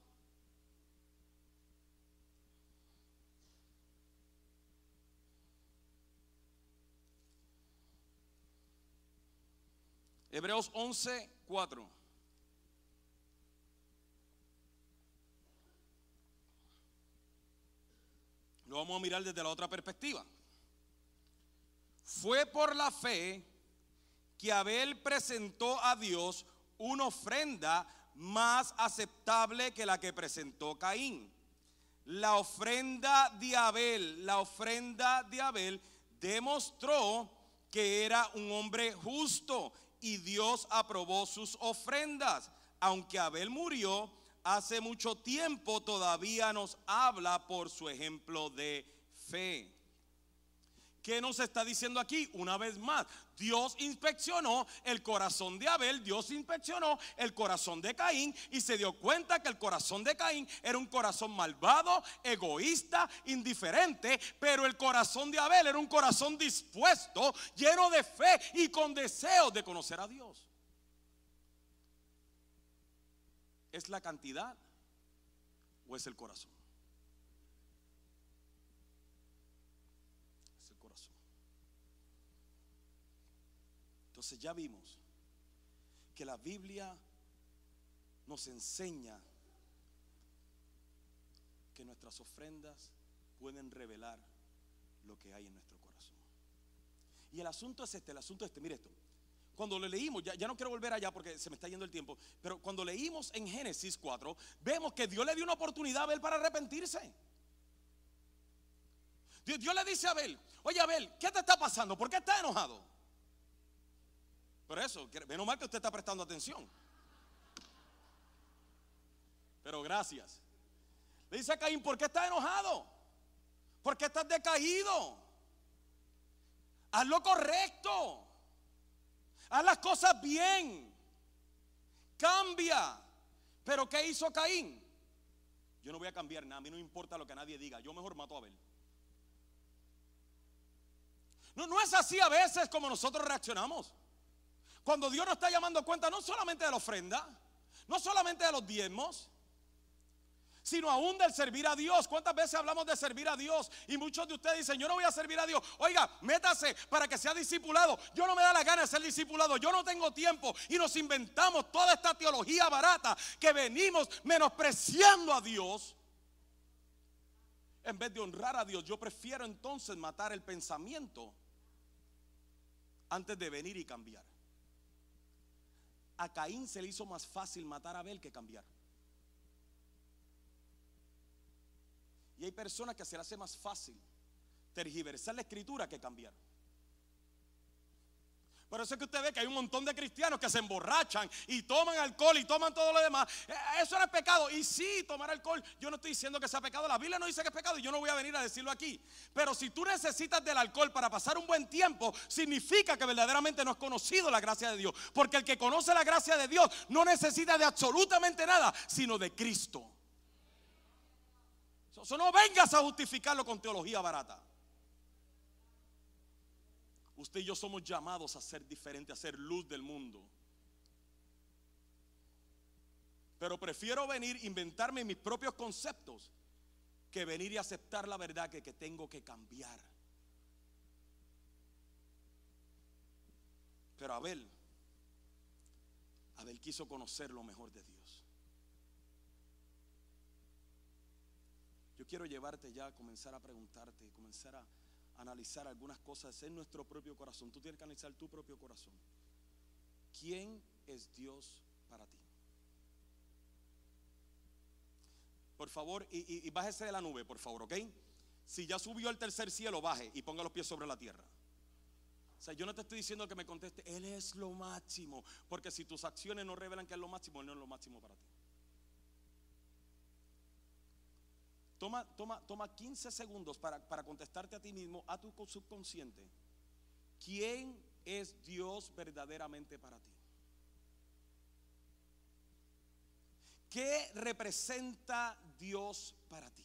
Hebreos 11, 4. Lo vamos a mirar desde la otra perspectiva. Fue por la fe que Abel presentó a Dios una ofrenda más aceptable que la que presentó Caín. La ofrenda de Abel, la ofrenda de Abel demostró que era un hombre justo y Dios aprobó sus ofrendas. Aunque Abel murió hace mucho tiempo, todavía nos habla por su ejemplo de fe. ¿Qué nos está diciendo aquí? Una vez más, Dios inspeccionó el corazón de Abel, Dios inspeccionó el corazón de Caín y se dio cuenta que el corazón de Caín era un corazón malvado, egoísta, indiferente, pero el corazón de Abel era un corazón dispuesto, lleno de fe y con deseo de conocer a Dios. ¿Es la cantidad o es el corazón? Entonces ya vimos que la Biblia nos enseña que nuestras ofrendas pueden revelar lo que hay en nuestro corazón. Y el asunto es este, el asunto es este, mire esto. Cuando lo leímos, ya, no quiero volver allá porque se me está yendo el tiempo, pero cuando leímos en Génesis 4, vemos que Dios le dio una oportunidad a Abel para arrepentirse. Dios, Dios le dice a Abel, oye Abel, ¿qué te está pasando? ¿Por qué estás enojado? Por eso, menos mal que usted está prestando atención. Pero gracias. Le dice a Caín, ¿por qué estás enojado? ¿Por qué estás decaído? Haz lo correcto. Haz las cosas bien. Cambia. Pero ¿qué hizo Caín? Yo no voy a cambiar nada. A mí no importa lo que nadie diga. Yo mejor mato a Abel. No, no es así a veces como nosotros reaccionamos. Cuando Dios nos está llamando cuenta no solamente de la ofrenda, no solamente de los diezmos, sino aún del servir a Dios. ¿Cuántas veces hablamos de servir a Dios? Y muchos de ustedes dicen, yo no voy a servir a Dios. Oiga, métase para que sea discipulado. Yo no me da la gana de ser discipulado. Yo no tengo tiempo. Y nos inventamos toda esta teología barata que venimos menospreciando a Dios. En vez de honrar a Dios, yo prefiero entonces matar el pensamiento antes de venir y cambiar. A Caín se le hizo más fácil matar a Abel que cambiar. Y hay personas que se le hace más fácil tergiversar la escritura que cambiar. Por eso es que usted ve que hay un montón de cristianos que se emborrachan y toman alcohol y toman todo lo demás. Eh, eso no es pecado. Y sí, tomar alcohol, yo no estoy diciendo que sea pecado. La Biblia no dice que es pecado y yo no voy a venir a decirlo aquí. Pero si tú necesitas del alcohol para pasar un buen tiempo, significa que verdaderamente no has conocido la gracia de Dios. Porque el que conoce la gracia de Dios no necesita de absolutamente nada, sino de Cristo. Eso no vengas a justificarlo con teología barata. Usted y yo somos llamados a ser diferentes, a ser luz del mundo. Pero prefiero venir, inventarme mis propios conceptos, que venir y aceptar la verdad que, que tengo que cambiar. Pero Abel, Abel quiso conocer lo mejor de Dios. Yo quiero llevarte ya a comenzar a preguntarte, comenzar a analizar algunas cosas en nuestro propio corazón. Tú tienes que analizar tu propio corazón. ¿Quién es Dios para ti? Por favor, y, bájese de la nube, por favor, ¿ok? Si ya subió al tercer cielo, baje y ponga los pies sobre la tierra. O sea, yo no te estoy diciendo que me conteste, Él es lo máximo, porque si tus acciones no revelan que es lo máximo, Él no es lo máximo para ti. Toma, toma, toma 15 segundos para, para contestarte a ti mismo, a tu subconsciente. ¿Quién es Dios verdaderamente para ti? ¿Qué representa Dios para ti?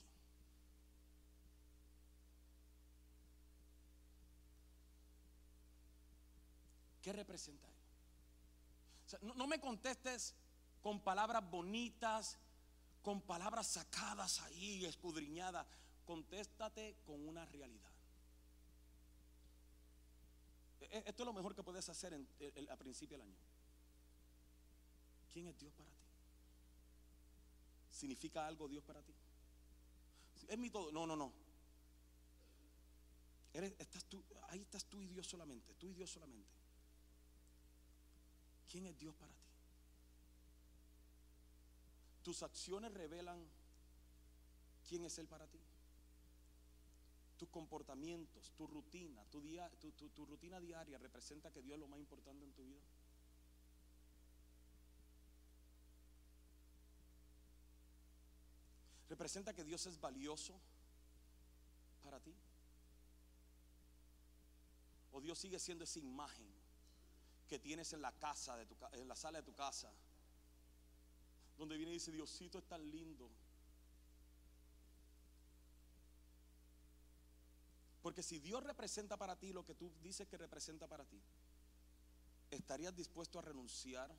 ¿Qué representa no, me contestes con palabras bonitas, con palabras sacadas ahí, escudriñadas. Contéstate con una realidad. E, e, esto es lo mejor que puedes hacer en, a principio del año. ¿Quién es Dios para ti? ¿Significa algo Dios para ti? Es mi todo. No, no, no. Eres, estás tú, ahí estás tú y Dios solamente. Tú y Dios solamente. ¿Quién es Dios para ti? Tus acciones revelan quién es Él para ti. Tus comportamientos, tu rutina, tu, tu, rutina diaria representa que Dios es lo más importante en tu vida. Representa que Dios es valioso para ti. O Dios sigue siendo esa imagen que tienes en la casa de tu, en la sala de tu casa donde viene y dice, Diosito es tan lindo. Porque si Dios representa para ti lo que tú dices que representa para ti, ¿estarías dispuesto a renunciar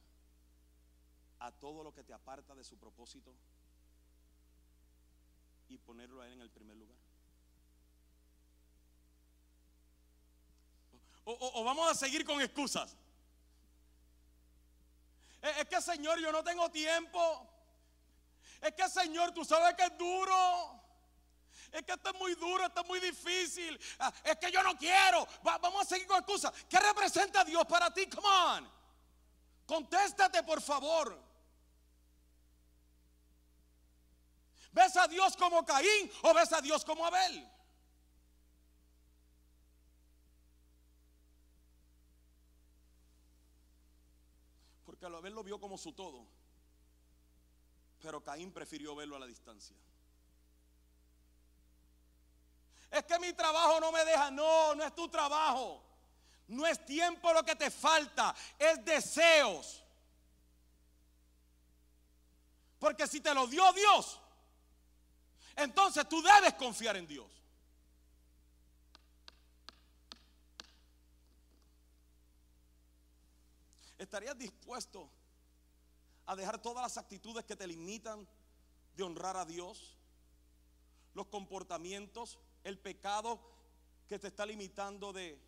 a todo lo que te aparta de su propósito y ponerlo a Él en el primer lugar? O, o vamos a seguir con excusas. Es que Señor, yo no tengo tiempo. Es que Señor, tú sabes que es duro. Es que esto es muy duro, esto es muy difícil. Ah, es que yo no quiero. vamos a seguir con excusas. ¿Qué representa Dios para ti? Come on. Contéstate, por favor. ¿Ves a Dios como Caín o ves a Dios como Abel? Porque Abel lo vio como su todo. Pero Caín prefirió verlo a la distancia. Es que mi trabajo no me deja. No, no es tu trabajo. No es tiempo lo que te falta, es deseos. Porque si te lo dio Dios, entonces tú debes confiar en Dios. ¿Estarías dispuesto a dejar todas las actitudes que te limitan de honrar a Dios? Los comportamientos, el pecado que te está limitando de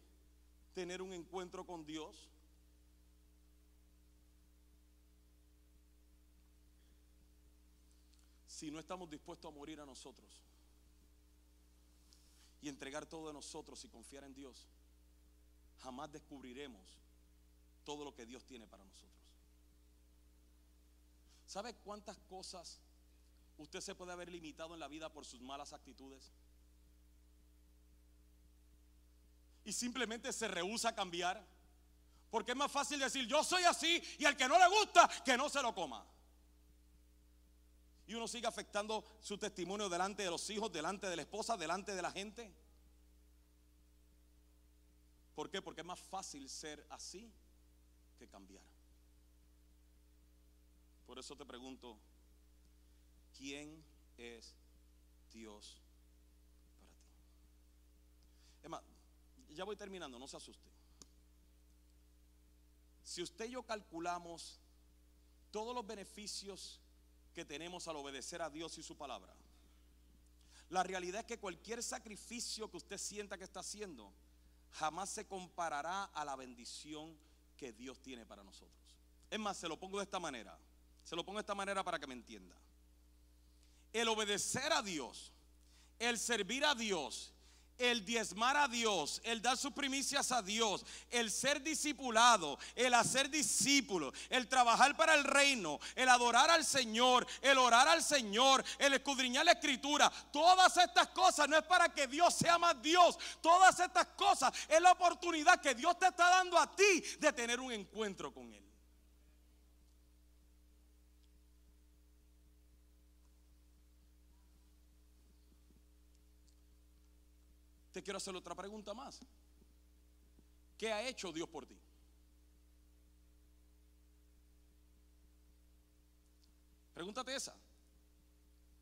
tener un encuentro con Dios? Si no estamos dispuestos a morir a nosotros y entregar todo de nosotros y confiar en Dios, jamás descubriremos todo lo que Dios tiene para nosotros. ¿Sabe cuántas cosas usted se puede haber limitado en la vida por sus malas actitudes? y simplemente se rehúsa a cambiar. Porque es más fácil decir, yo soy así y al que no le gusta, que no se lo coma. Y uno sigue afectando su testimonio delante de los hijos, delante de la esposa, delante de la gente. ¿Por qué? Porque es más fácil ser así que cambiar. Por eso te pregunto, ¿quién es Dios para ti? Es más, ya voy terminando, no se asuste. Si usted y yo calculamos todos los beneficios que tenemos al obedecer a Dios y su palabra, la realidad es que cualquier sacrificio que usted sienta que está haciendo jamás se comparará a la bendición que Dios tiene para nosotros. Es más, se lo pongo de esta manera. Se lo pongo de esta manera para que me entienda. El obedecer a Dios, el servir a Dios el diezmar a Dios, el dar sus primicias a Dios, el ser discipulado, el hacer discípulo, el trabajar para el reino, el adorar al Señor, el orar al Señor, el escudriñar la escritura, todas estas cosas no es para que Dios sea más Dios, todas estas cosas es la oportunidad que Dios te está dando a ti de tener un encuentro con Él. Te quiero hacer otra pregunta más. ¿Qué ha hecho Dios por ti? Pregúntate esa.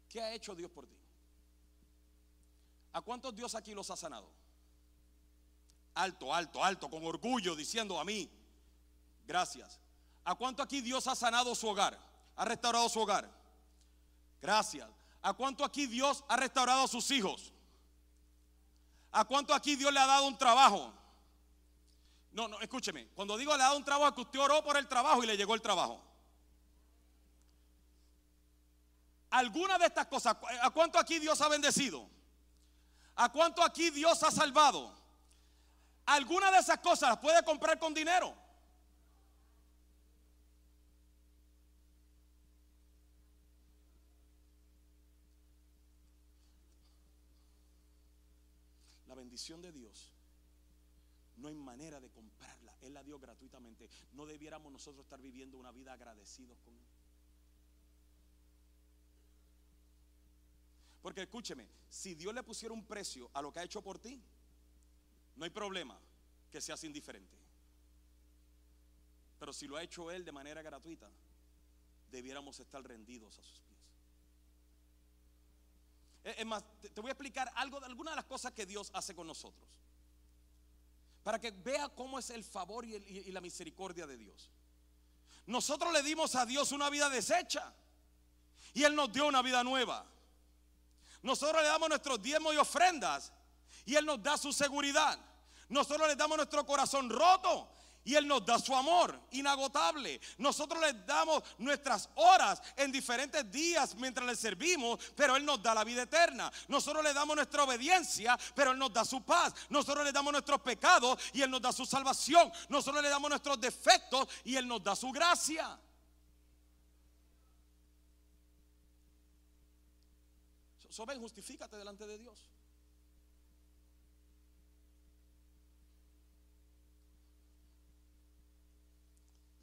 ¿Qué ha hecho Dios por ti? ¿A cuántos Dios aquí los ha sanado? Alto, alto, alto, con orgullo, diciendo a mí, gracias. ¿A cuánto aquí Dios ha sanado su hogar? ¿Ha restaurado su hogar? Gracias. ¿A cuánto aquí Dios ha restaurado a sus hijos? ¿A cuánto aquí Dios le ha dado un trabajo? No, no, escúcheme. Cuando digo le ha dado un trabajo, que usted oró por el trabajo y le llegó el trabajo. Alguna de estas cosas, ¿a cuánto aquí Dios ha bendecido? ¿A cuánto aquí Dios ha salvado? Alguna de esas cosas las puede comprar con dinero. Bendición de Dios, no hay manera de comprarla. Él la dio gratuitamente. No debiéramos nosotros estar viviendo una vida agradecidos con Él. Porque escúcheme, si Dios le pusiera un precio a lo que ha hecho por ti, no hay problema que seas indiferente. Pero si lo ha hecho Él de manera gratuita, debiéramos estar rendidos a sus pies. Es más, te voy a explicar algo de algunas de las cosas que Dios hace con nosotros. Para que vea cómo es el favor y, y la misericordia de Dios. Nosotros le dimos a Dios una vida deshecha. Y Él nos dio una vida nueva. Nosotros le damos nuestros diezmos y ofrendas. Y Él nos da su seguridad. Nosotros le damos nuestro corazón roto. Y Él nos da su amor inagotable. Nosotros les damos nuestras horas en diferentes días mientras le servimos, pero Él nos da la vida eterna. Nosotros le damos nuestra obediencia, pero Él nos da su paz. Nosotros le damos nuestros pecados y Él nos da su salvación. Nosotros le damos nuestros defectos y Él nos da su gracia. So, ven, justifícate delante de Dios.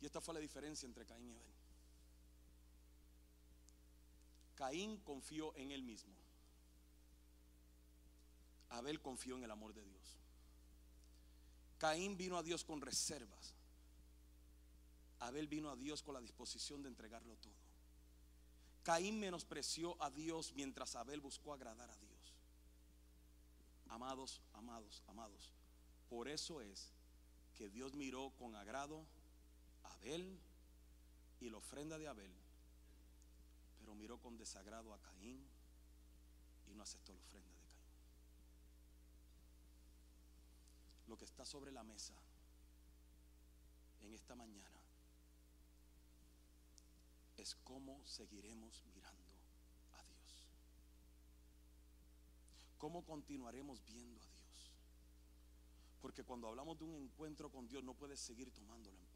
Y esta fue la diferencia entre Caín y Abel. Caín confió en él mismo. Abel confió en el amor de Dios. Caín vino a Dios con reservas. Abel vino a Dios con la disposición de entregarlo todo. Caín menospreció a Dios mientras Abel buscó agradar a Dios. Amados, amados, amados. Por eso es que Dios miró con agrado Abel y la ofrenda de Abel, pero miró con desagrado a Caín y no aceptó la ofrenda de Caín. Lo que está sobre la mesa en esta mañana es cómo seguiremos mirando a Dios. ¿Cómo continuaremos viendo a Dios? Porque cuando hablamos de un encuentro con Dios no puedes seguir tomándolo en.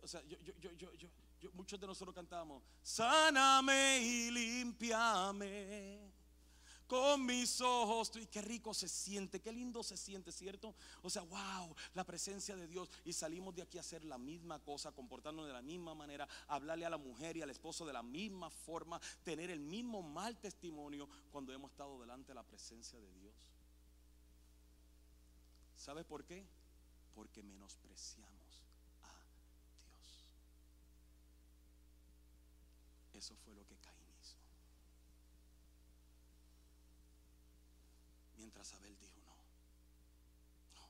O sea, yo, yo, yo, yo, muchos de nosotros cantamos, sáname y limpiame con mis ojos. Y qué rico se siente, qué lindo se siente, ¿cierto? O sea, wow, la presencia de Dios. Y salimos de aquí a hacer la misma cosa, comportarnos de la misma manera, hablarle a la mujer y al esposo de la misma forma, tener el mismo mal testimonio cuando hemos estado delante de la presencia de Dios. ¿Sabe por qué? Porque menospreciamos a Dios. Eso fue lo que Caín hizo. Mientras Abel dijo, no, no,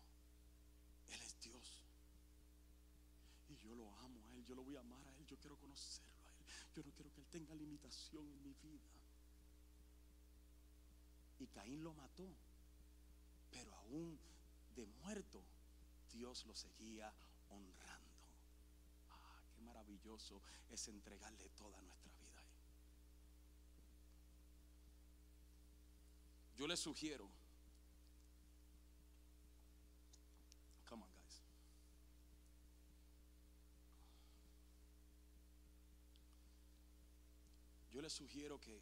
Él es Dios. Y yo lo amo a Él, yo lo voy a amar a Él, yo quiero conocerlo a Él. Yo no quiero que Él tenga limitación en mi vida. Y Caín lo mató, pero aún de muerto, Dios lo seguía honrando. Ah, qué maravilloso es entregarle toda nuestra vida a Él. Yo les sugiero, come on guys, yo les sugiero que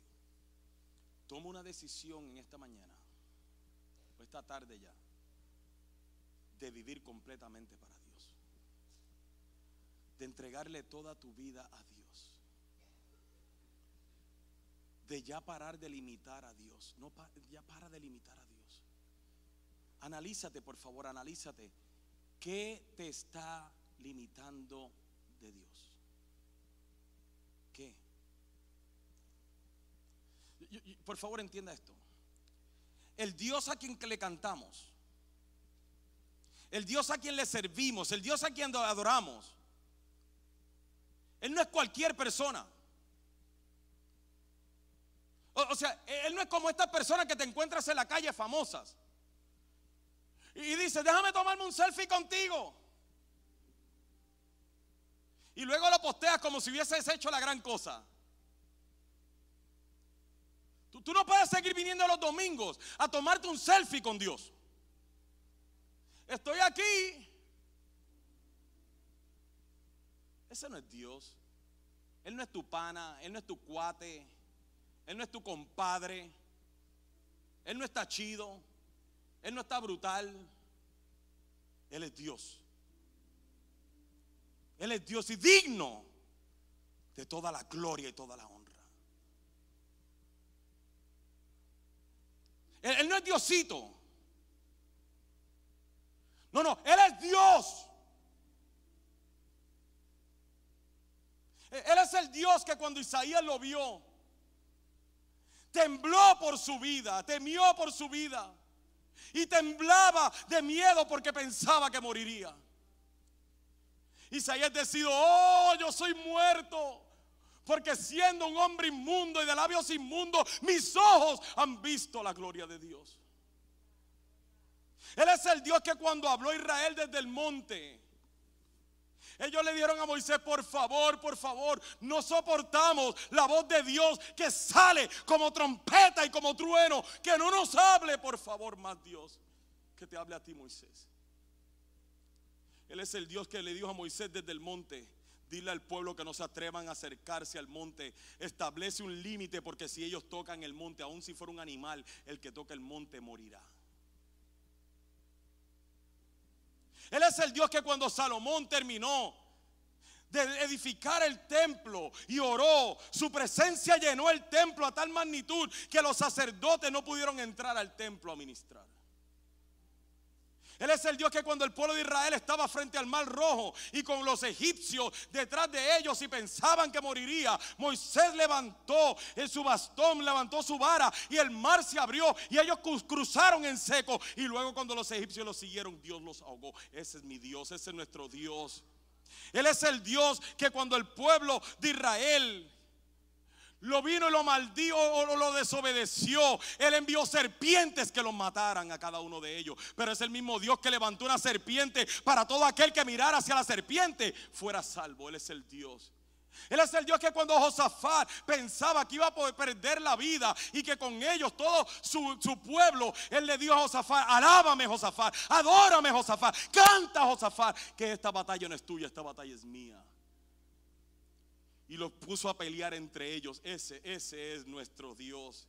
tome una decisión en esta mañana o esta tarde ya de vivir completamente para Dios, de entregarle toda tu vida a Dios, de ya parar de limitar a Dios, no ya para de limitar a Dios. Analízate, por favor, analízate. ¿Qué te está limitando de Dios? ¿Qué? Por favor, entienda esto. El Dios a quien le cantamos, el Dios a quien le servimos, el Dios a quien adoramos, Él no es cualquier persona. O, sea, Él no es como estas personas que te encuentras en la calle famosas. Y dice, déjame tomarme un selfie contigo. Y luego lo posteas como si hubieses hecho la gran cosa. Tú, tú no puedes seguir viniendo los domingos a tomarte un selfie con Dios. Estoy aquí. Ese no es Dios. Él no es tu pana, Él no es tu cuate, Él no es tu compadre, Él no está chido, Él no está brutal. Él es Dios. Él es Dios y digno de toda la gloria y toda la honra. Él, no es Diosito. No, no, Él es Dios. Él es el Dios que cuando Isaías lo vio, tembló por su vida, temió por su vida y temblaba de miedo porque pensaba que moriría. Isaías decía, oh, yo soy muerto. Porque siendo un hombre inmundo y de labios inmundos, mis ojos han visto la gloria de Dios. Él es el Dios que cuando habló Israel desde el monte, ellos le dieron a Moisés, por favor, por favor, no soportamos la voz de Dios que sale como trompeta y como trueno. Que no nos hable, por favor, más Dios. Que te hable a ti, Moisés. Él es el Dios que le dijo a Moisés desde el monte. Dile al pueblo que no se atrevan a acercarse al monte. Establece un límite porque si ellos tocan el monte, aun si fuera un animal, el que toca el monte morirá. Él es el Dios que cuando Salomón terminó de edificar el templo y oró, su presencia llenó el templo a tal magnitud que los sacerdotes no pudieron entrar al templo a ministrar. Él es el Dios que cuando el pueblo de Israel estaba frente al mar rojo y con los egipcios detrás de ellos y pensaban que moriría, Moisés levantó en su bastón, levantó su vara y el mar se abrió y ellos cruzaron en seco. Y luego cuando los egipcios los siguieron, Dios los ahogó. Ese es mi Dios, ese es nuestro Dios. Él es el Dios que cuando el pueblo de Israel lo vino y lo maldijo o lo desobedeció. Él envió serpientes que los mataran a cada uno de ellos. Pero es el mismo Dios que levantó una serpiente para todo aquel que mirara hacia la serpiente fuera salvo. Él es el Dios. Él es el Dios que cuando Josafat pensaba que iba a poder perder la vida y que con ellos todo su, pueblo, Él le dio a Josafat, alábame Josafat, adórame Josafat, canta Josafat, que esta batalla no es tuya, esta batalla es mía y los puso a pelear entre ellos. Ese, ese es nuestro Dios.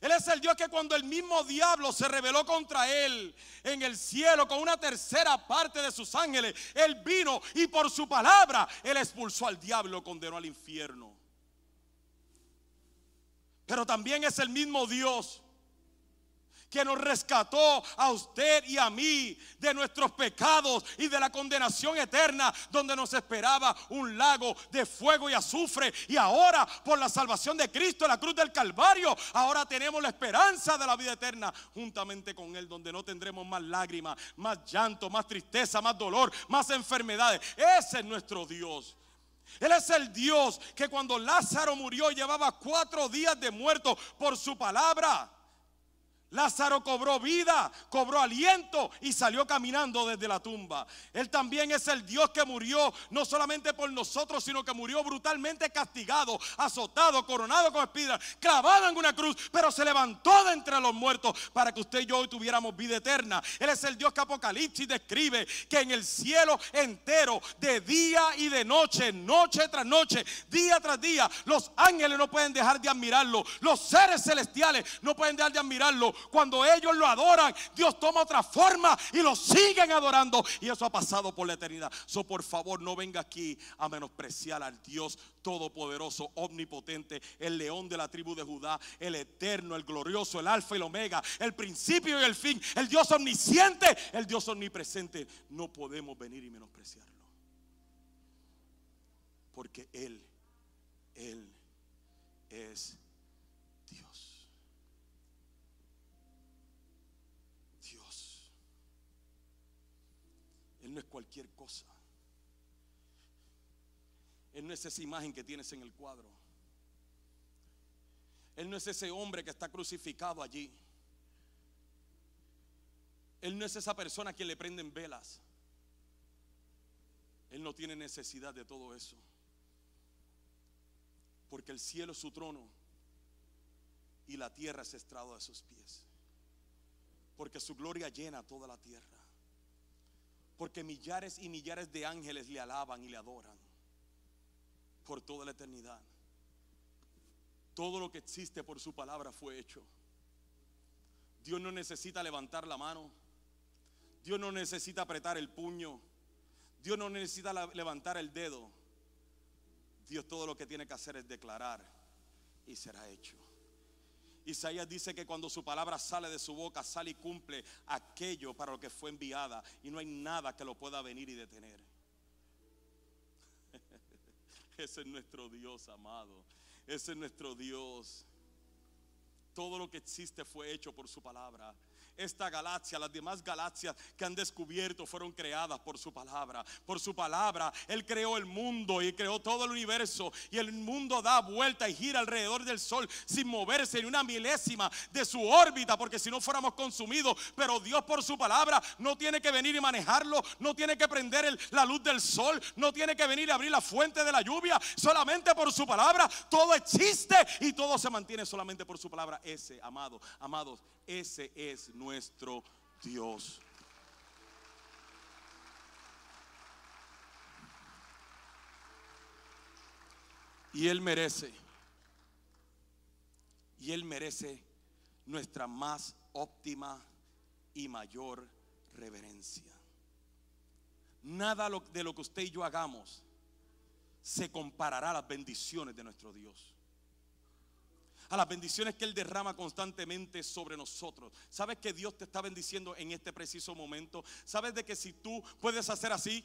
Él es el Dios que cuando el mismo diablo se rebeló contra él en el cielo con una tercera parte de sus ángeles, él vino y por su palabra él expulsó al diablo, condenó al infierno. Pero también es el mismo Dios que nos rescató a usted y a mí de nuestros pecados y de la condenación eterna, donde nos esperaba un lago de fuego y azufre. Y ahora, por la salvación de Cristo en la cruz del Calvario, ahora tenemos la esperanza de la vida eterna juntamente con Él, donde no tendremos más lágrimas, más llanto, más tristeza, más dolor, más enfermedades. Ese es nuestro Dios. Él es el Dios que cuando Lázaro murió llevaba cuatro días de muerto por su palabra. Lázaro cobró vida, cobró aliento y salió caminando desde la tumba. Él también es el Dios que murió no solamente por nosotros, sino que murió brutalmente castigado, azotado, coronado con espinas, clavado en una cruz, pero se levantó de entre los muertos para que usted y yo hoy tuviéramos vida eterna. Él es el Dios que Apocalipsis describe que en el cielo entero, de día y de noche, noche tras noche, día tras día, los ángeles no pueden dejar de admirarlo, los seres celestiales no pueden dejar de admirarlo cuando ellos lo adoran, Dios toma otra forma y lo siguen adorando. Y eso ha pasado por la eternidad. So, por favor, no venga aquí a menospreciar al Dios todopoderoso, omnipotente, el león de la tribu de Judá, el eterno, el glorioso, el alfa y el omega, el principio y el fin, el Dios omnisciente, el Dios omnipresente. No podemos venir y menospreciarlo. Porque Él, Él es Él no es cualquier cosa. Él no es esa imagen que tienes en el cuadro. Él no es ese hombre que está crucificado allí. Él no es esa persona a quien le prenden velas. Él no tiene necesidad de todo eso. Porque el cielo es su trono y la tierra es estrado de sus pies. Porque su gloria llena toda la tierra. Porque millares y millares de ángeles le alaban y le adoran por toda la eternidad. Todo lo que existe por su palabra fue hecho. Dios no necesita levantar la mano. Dios no necesita apretar el puño. Dios no necesita levantar el dedo. Dios todo lo que tiene que hacer es declarar y será hecho. Isaías dice que cuando su palabra sale de su boca, sale y cumple aquello para lo que fue enviada. Y no hay nada que lo pueda venir y detener. *laughs* Ese es nuestro Dios, amado. Ese es nuestro Dios. todo lo que existe fue hecho por su palabra. Esta galaxia, las demás galaxias que han descubierto fueron creadas por su palabra. Por su palabra, Él creó el mundo y creó todo el universo. Y el mundo da vuelta y gira alrededor del sol sin moverse ni una milésima de su órbita, porque si no fuéramos consumidos. Pero Dios por su palabra no tiene que venir y manejarlo, no tiene que prender la luz del sol, no tiene que venir y abrir la fuente de la lluvia. Solamente por su palabra todo existe y todo se mantiene solamente por su palabra. Ese, amado, amados, ese es nuestro Dios. Y Él merece, y Él merece nuestra más óptima y mayor reverencia. Nada de lo que usted y yo hagamos se comparará a las bendiciones de nuestro Dios a las bendiciones que Él derrama constantemente sobre nosotros. ¿Sabes que Dios te está bendiciendo en este preciso momento? ¿Sabes de que si tú puedes hacer así,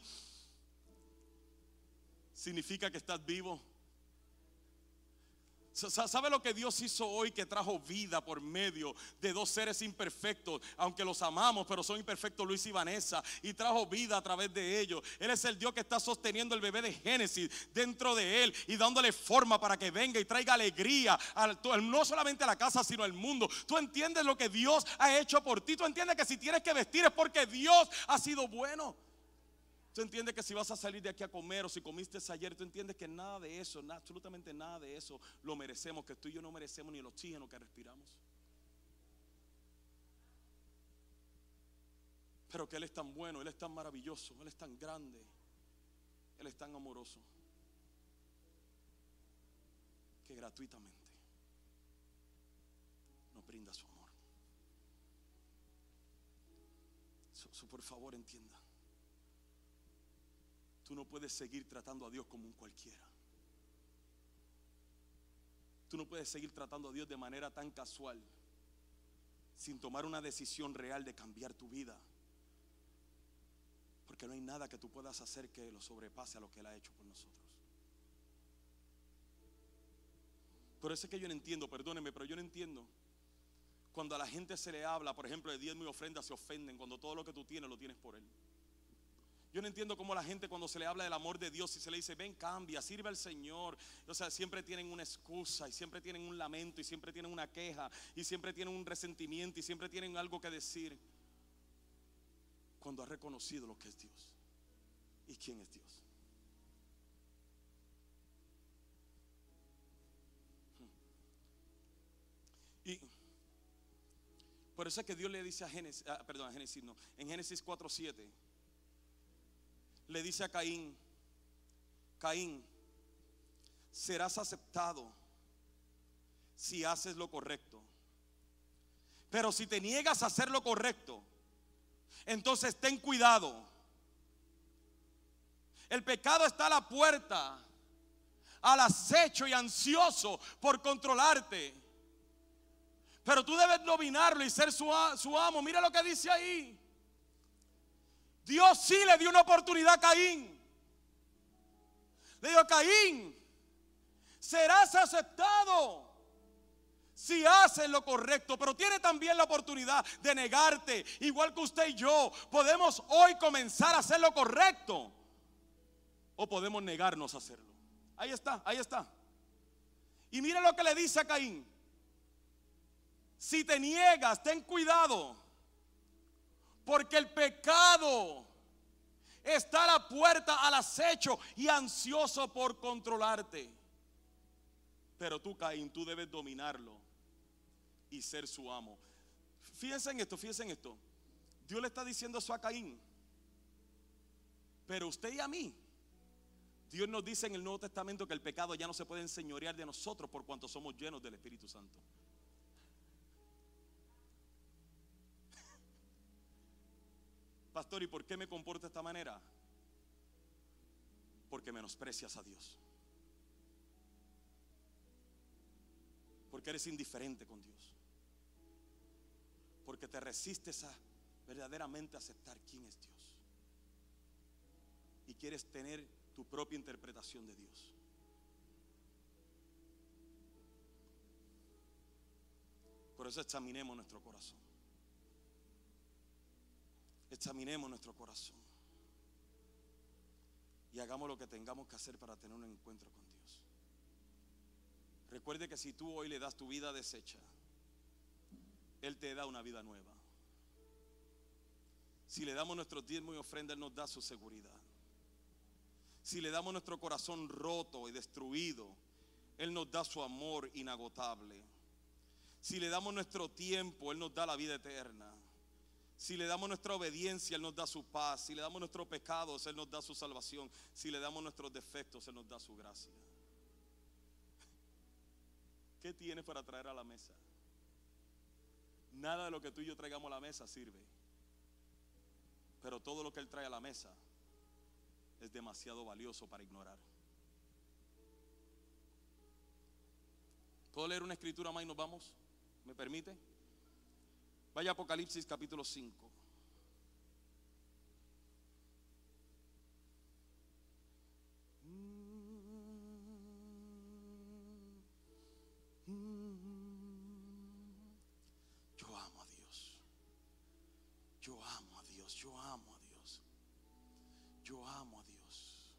significa que estás vivo? ¿Sabe lo que Dios hizo hoy que trajo vida por medio de dos seres imperfectos? Aunque los amamos, pero son imperfectos Luis y Vanessa. Y trajo vida a través de ellos. Él es el Dios que está sosteniendo el bebé de Génesis dentro de él y dándole forma para que venga y traiga alegría no solamente a la casa, sino al mundo. Tú entiendes lo que Dios ha hecho por ti. Tú entiendes que si tienes que vestir es porque Dios ha sido bueno. Tú entiendes que si vas a salir de aquí a comer o si comiste ayer, tú entiendes que nada de eso, absolutamente nada de eso lo merecemos, que tú y yo no merecemos ni el oxígeno que respiramos. Pero que Él es tan bueno, Él es tan maravilloso, Él es tan grande, Él es tan amoroso, que gratuitamente nos brinda su amor. por favor entienda. Tú no puedes seguir tratando a Dios como un cualquiera. Tú no puedes seguir tratando a Dios de manera tan casual, sin tomar una decisión real de cambiar tu vida. Porque no hay nada que tú puedas hacer que lo sobrepase a lo que Él ha hecho por nosotros. Por eso es que yo no entiendo, perdóneme, pero yo no entiendo. Cuando a la gente se le habla, por ejemplo, de diezmo y ofrenda, se ofenden cuando todo lo que tú tienes lo tienes por Él. Yo no entiendo cómo la gente cuando se le habla del amor de Dios y se le dice, ven, cambia, sirve al Señor. O sea, siempre tienen una excusa y siempre tienen un lamento y siempre tienen una queja y siempre tienen un resentimiento y siempre tienen algo que decir. Cuando ha reconocido lo que es Dios y quién es Dios. Y por eso es que Dios le dice a Génesis, ah, perdón, a Génesis no, en Génesis 4:7 le dice a Caín, Caín, serás aceptado si haces lo correcto. Pero si te niegas a hacer lo correcto, entonces ten cuidado. El pecado está a la puerta, al acecho y ansioso por controlarte. Pero tú debes dominarlo y ser su, su amo. Mira lo que dice ahí. Dios sí le dio una oportunidad a Caín. Le dijo, Caín, serás aceptado si haces lo correcto, pero tiene también la oportunidad de negarte, igual que usted y yo. Podemos hoy comenzar a hacer lo correcto o podemos negarnos a hacerlo. Ahí está, ahí está. Y mire lo que le dice a Caín. Si te niegas, ten cuidado porque el pecado está a la puerta al acecho y ansioso por controlarte. Pero tú, Caín, tú debes dominarlo y ser su amo. Fíjense en esto, fíjense en esto. Dios le está diciendo eso a Caín. Pero usted y a mí. Dios nos dice en el Nuevo Testamento que el pecado ya no se puede enseñorear de nosotros por cuanto somos llenos del Espíritu Santo. Pastor, ¿y por qué me comporto de esta manera? Porque menosprecias a Dios. Porque eres indiferente con Dios. Porque te resistes a verdaderamente aceptar quién es Dios. Y quieres tener tu propia interpretación de Dios. Por eso examinemos nuestro corazón. Examinemos nuestro corazón. Y hagamos lo que tengamos que hacer para tener un encuentro con Dios. Recuerde que si tú hoy le das tu vida deshecha, Él te da una vida nueva. Si le damos nuestro diezmo y ofrenda, Él nos da su seguridad. Si le damos nuestro corazón roto y destruido, Él nos da su amor inagotable. Si le damos nuestro tiempo, Él nos da la vida eterna. Si le damos nuestra obediencia, Él nos da su paz. Si le damos nuestros pecados, Él nos da su salvación. Si le damos nuestros defectos, Él nos da su gracia. *laughs* ¿Qué tienes para traer a la mesa? Nada de lo que tú y yo traigamos a la mesa sirve. Pero todo lo que Él trae a la mesa es demasiado valioso para ignorar. ¿Puedo leer una escritura más y nos vamos? ¿Me permite? Vaya Apocalipsis capítulo 5. Yo amo a Dios. Yo amo a Dios. Yo amo a Dios. Yo amo a Dios.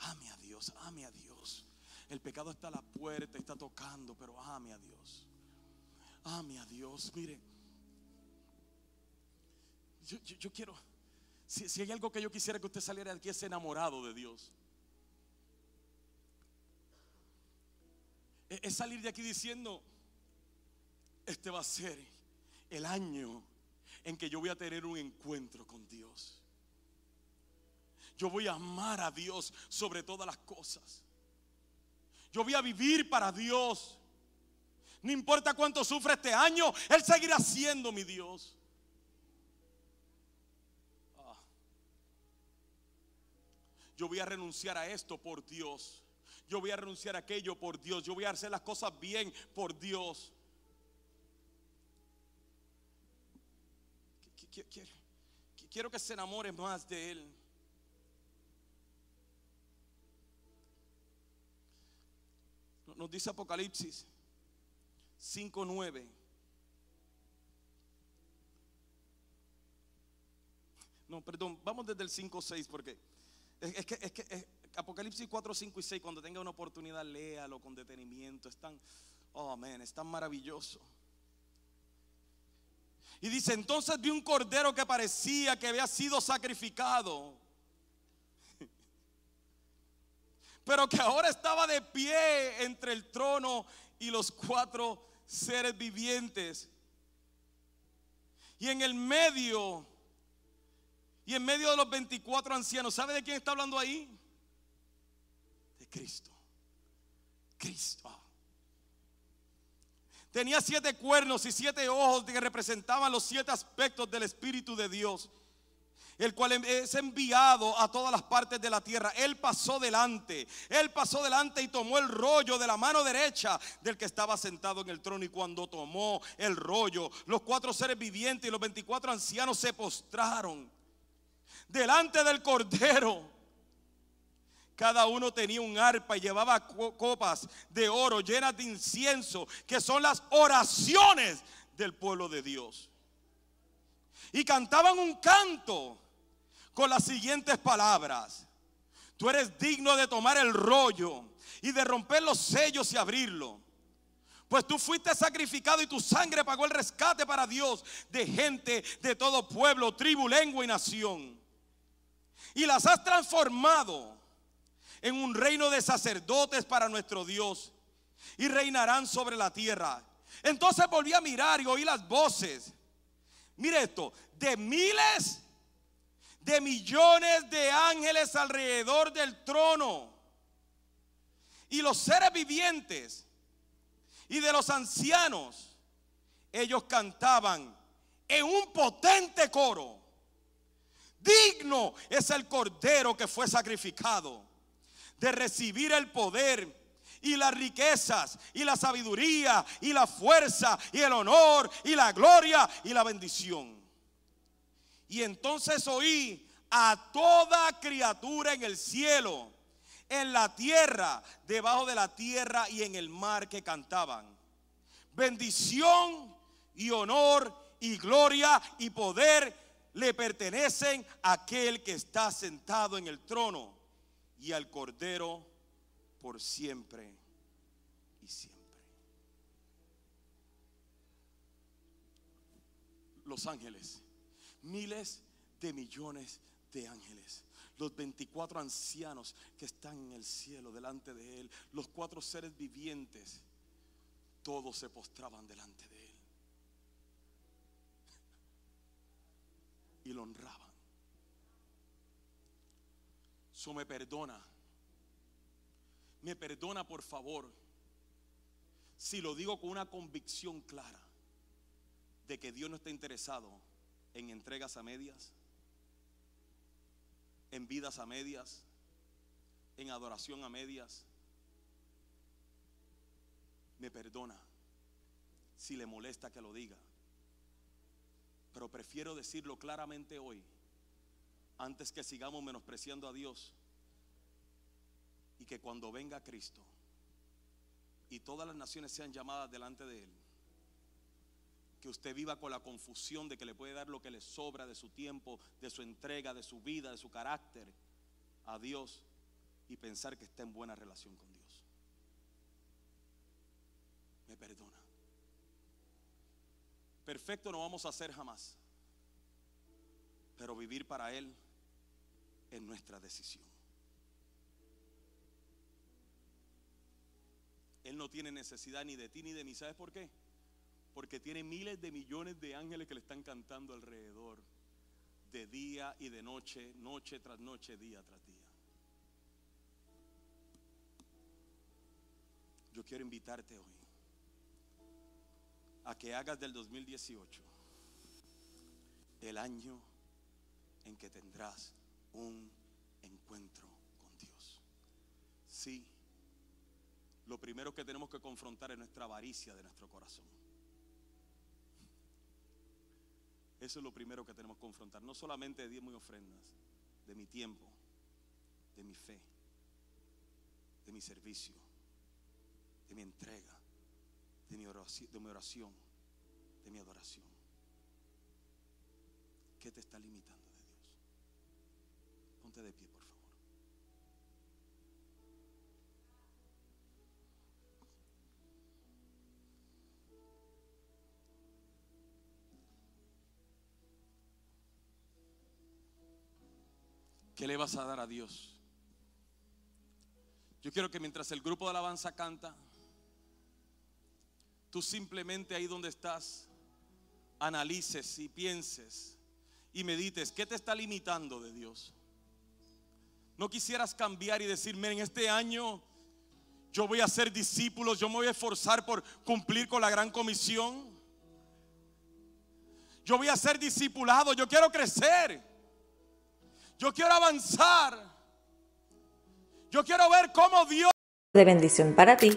Ame a Dios. Ame a Dios. El pecado está a la puerta, está tocando, pero ame a Dios. Ame a Dios. Mire, yo, quiero, si, si hay algo que yo quisiera que usted saliera de aquí es enamorado de Dios. Es, salir de aquí diciendo, este va a ser el año en que yo voy a tener un encuentro con Dios. Yo voy a amar a Dios sobre todas las cosas. Yo voy a vivir para Dios. No importa cuánto sufre este año, Él seguirá siendo mi Dios. Yo voy a renunciar a esto por Dios. Yo voy a renunciar a aquello por Dios. Yo voy a hacer las cosas bien por Dios. Qui- qui- Quiero, qui- quiero que se enamore más de Él. Nos dice Apocalipsis 5.9. No, perdón, vamos desde el 5.6 porque es, que, es que Apocalipsis 4, 5 y 6, cuando tenga una oportunidad, léalo con detenimiento. Es tan, oh, amén, es tan maravilloso. Y dice, entonces vi un cordero que parecía que había sido sacrificado. *laughs* Pero que ahora estaba de pie entre el trono y los cuatro seres vivientes. Y en el medio, y en medio de los 24 ancianos, ¿sabe de quién está hablando ahí? De Cristo. Cristo. Tenía siete cuernos y siete ojos que representaban los siete aspectos del Espíritu de Dios, el cual es enviado a todas las partes de la tierra. Él pasó delante, él pasó delante y tomó el rollo de la mano derecha del que estaba sentado en el trono. Y cuando tomó el rollo, los cuatro seres vivientes y los 24 ancianos se postraron delante del cordero. Cada uno tenía un arpa y llevaba co- copas de oro llenas de incienso, que son las oraciones del pueblo de Dios. Y cantaban un canto con las siguientes palabras. Tú eres digno de tomar el rollo y de romper los sellos y abrirlo. Pues tú fuiste sacrificado y tu sangre pagó el rescate para Dios de gente de todo pueblo, tribu, lengua y nación. Y las has transformado en un reino de sacerdotes para nuestro Dios y reinarán sobre la tierra. Entonces volví a mirar y oí las voces. Mire esto, de miles de millones de ángeles alrededor del trono. Y los seres vivientes y de los ancianos, ellos cantaban en un potente coro. Digno es el cordero que fue sacrificado de recibir el poder y las riquezas y la sabiduría y la fuerza y el honor y la gloria y la bendición. Y entonces oí a toda criatura en el cielo, en la tierra, debajo de la tierra y en el mar que cantaban. bendición y honor y gloria y poder le pertenecen a aquel que está sentado en el trono y al Cordero por siempre y siempre. Los ángeles, miles de millones de ángeles los 24 ancianos que están en el cielo delante de Él, los cuatro seres vivientes, todos se postraban delante de Él. Y lo honraban. Eso me perdona. Me perdona por favor si lo digo con una convicción clara de que Dios no está interesado en entregas a medias en vidas a medias, en adoración a medias. Me perdona si le molesta que lo diga. Pero prefiero decirlo claramente hoy, antes que sigamos menospreciando a Dios. Y que cuando venga Cristo y todas las naciones sean llamadas delante de Él, que usted viva con la confusión de que le puede dar lo que le sobra de su tiempo, de su entrega, de su vida, de su carácter a Dios y pensar que está en buena relación con Dios. Me perdona. Perfecto no vamos a ser jamás, pero vivir para Él es nuestra decisión. Él no tiene necesidad ni de ti ni de mí. ¿Sabes por qué? porque tiene miles de millones de ángeles que le están cantando alrededor, de día y de noche, noche tras noche, día tras día. Yo quiero invitarte hoy a que hagas del 2018 el año en que tendrás un encuentro con Dios. Sí, lo primero que tenemos que confrontar es nuestra avaricia de nuestro corazón. Eso es lo primero que tenemos que confrontar. No solamente de diezmos y ofrendas, de mi tiempo, de mi fe, de mi servicio, de mi entrega, de mi oración, de mi, oración, de mi adoración. ¿Qué te está limitando de Dios? Ponte de pie, por favor. ¿Qué le vas a dar a Dios? Yo quiero que mientras el grupo de alabanza canta, tú simplemente ahí donde estás, analices y pienses y medites, ¿qué te está limitando de Dios? No quisieras cambiar y decir, miren, este año yo voy a ser discípulos, yo me voy a esforzar por cumplir con la gran comisión. Yo voy a ser discipulado, yo quiero crecer. Yo quiero avanzar. Yo quiero ver cómo Dios... De bendición para ti,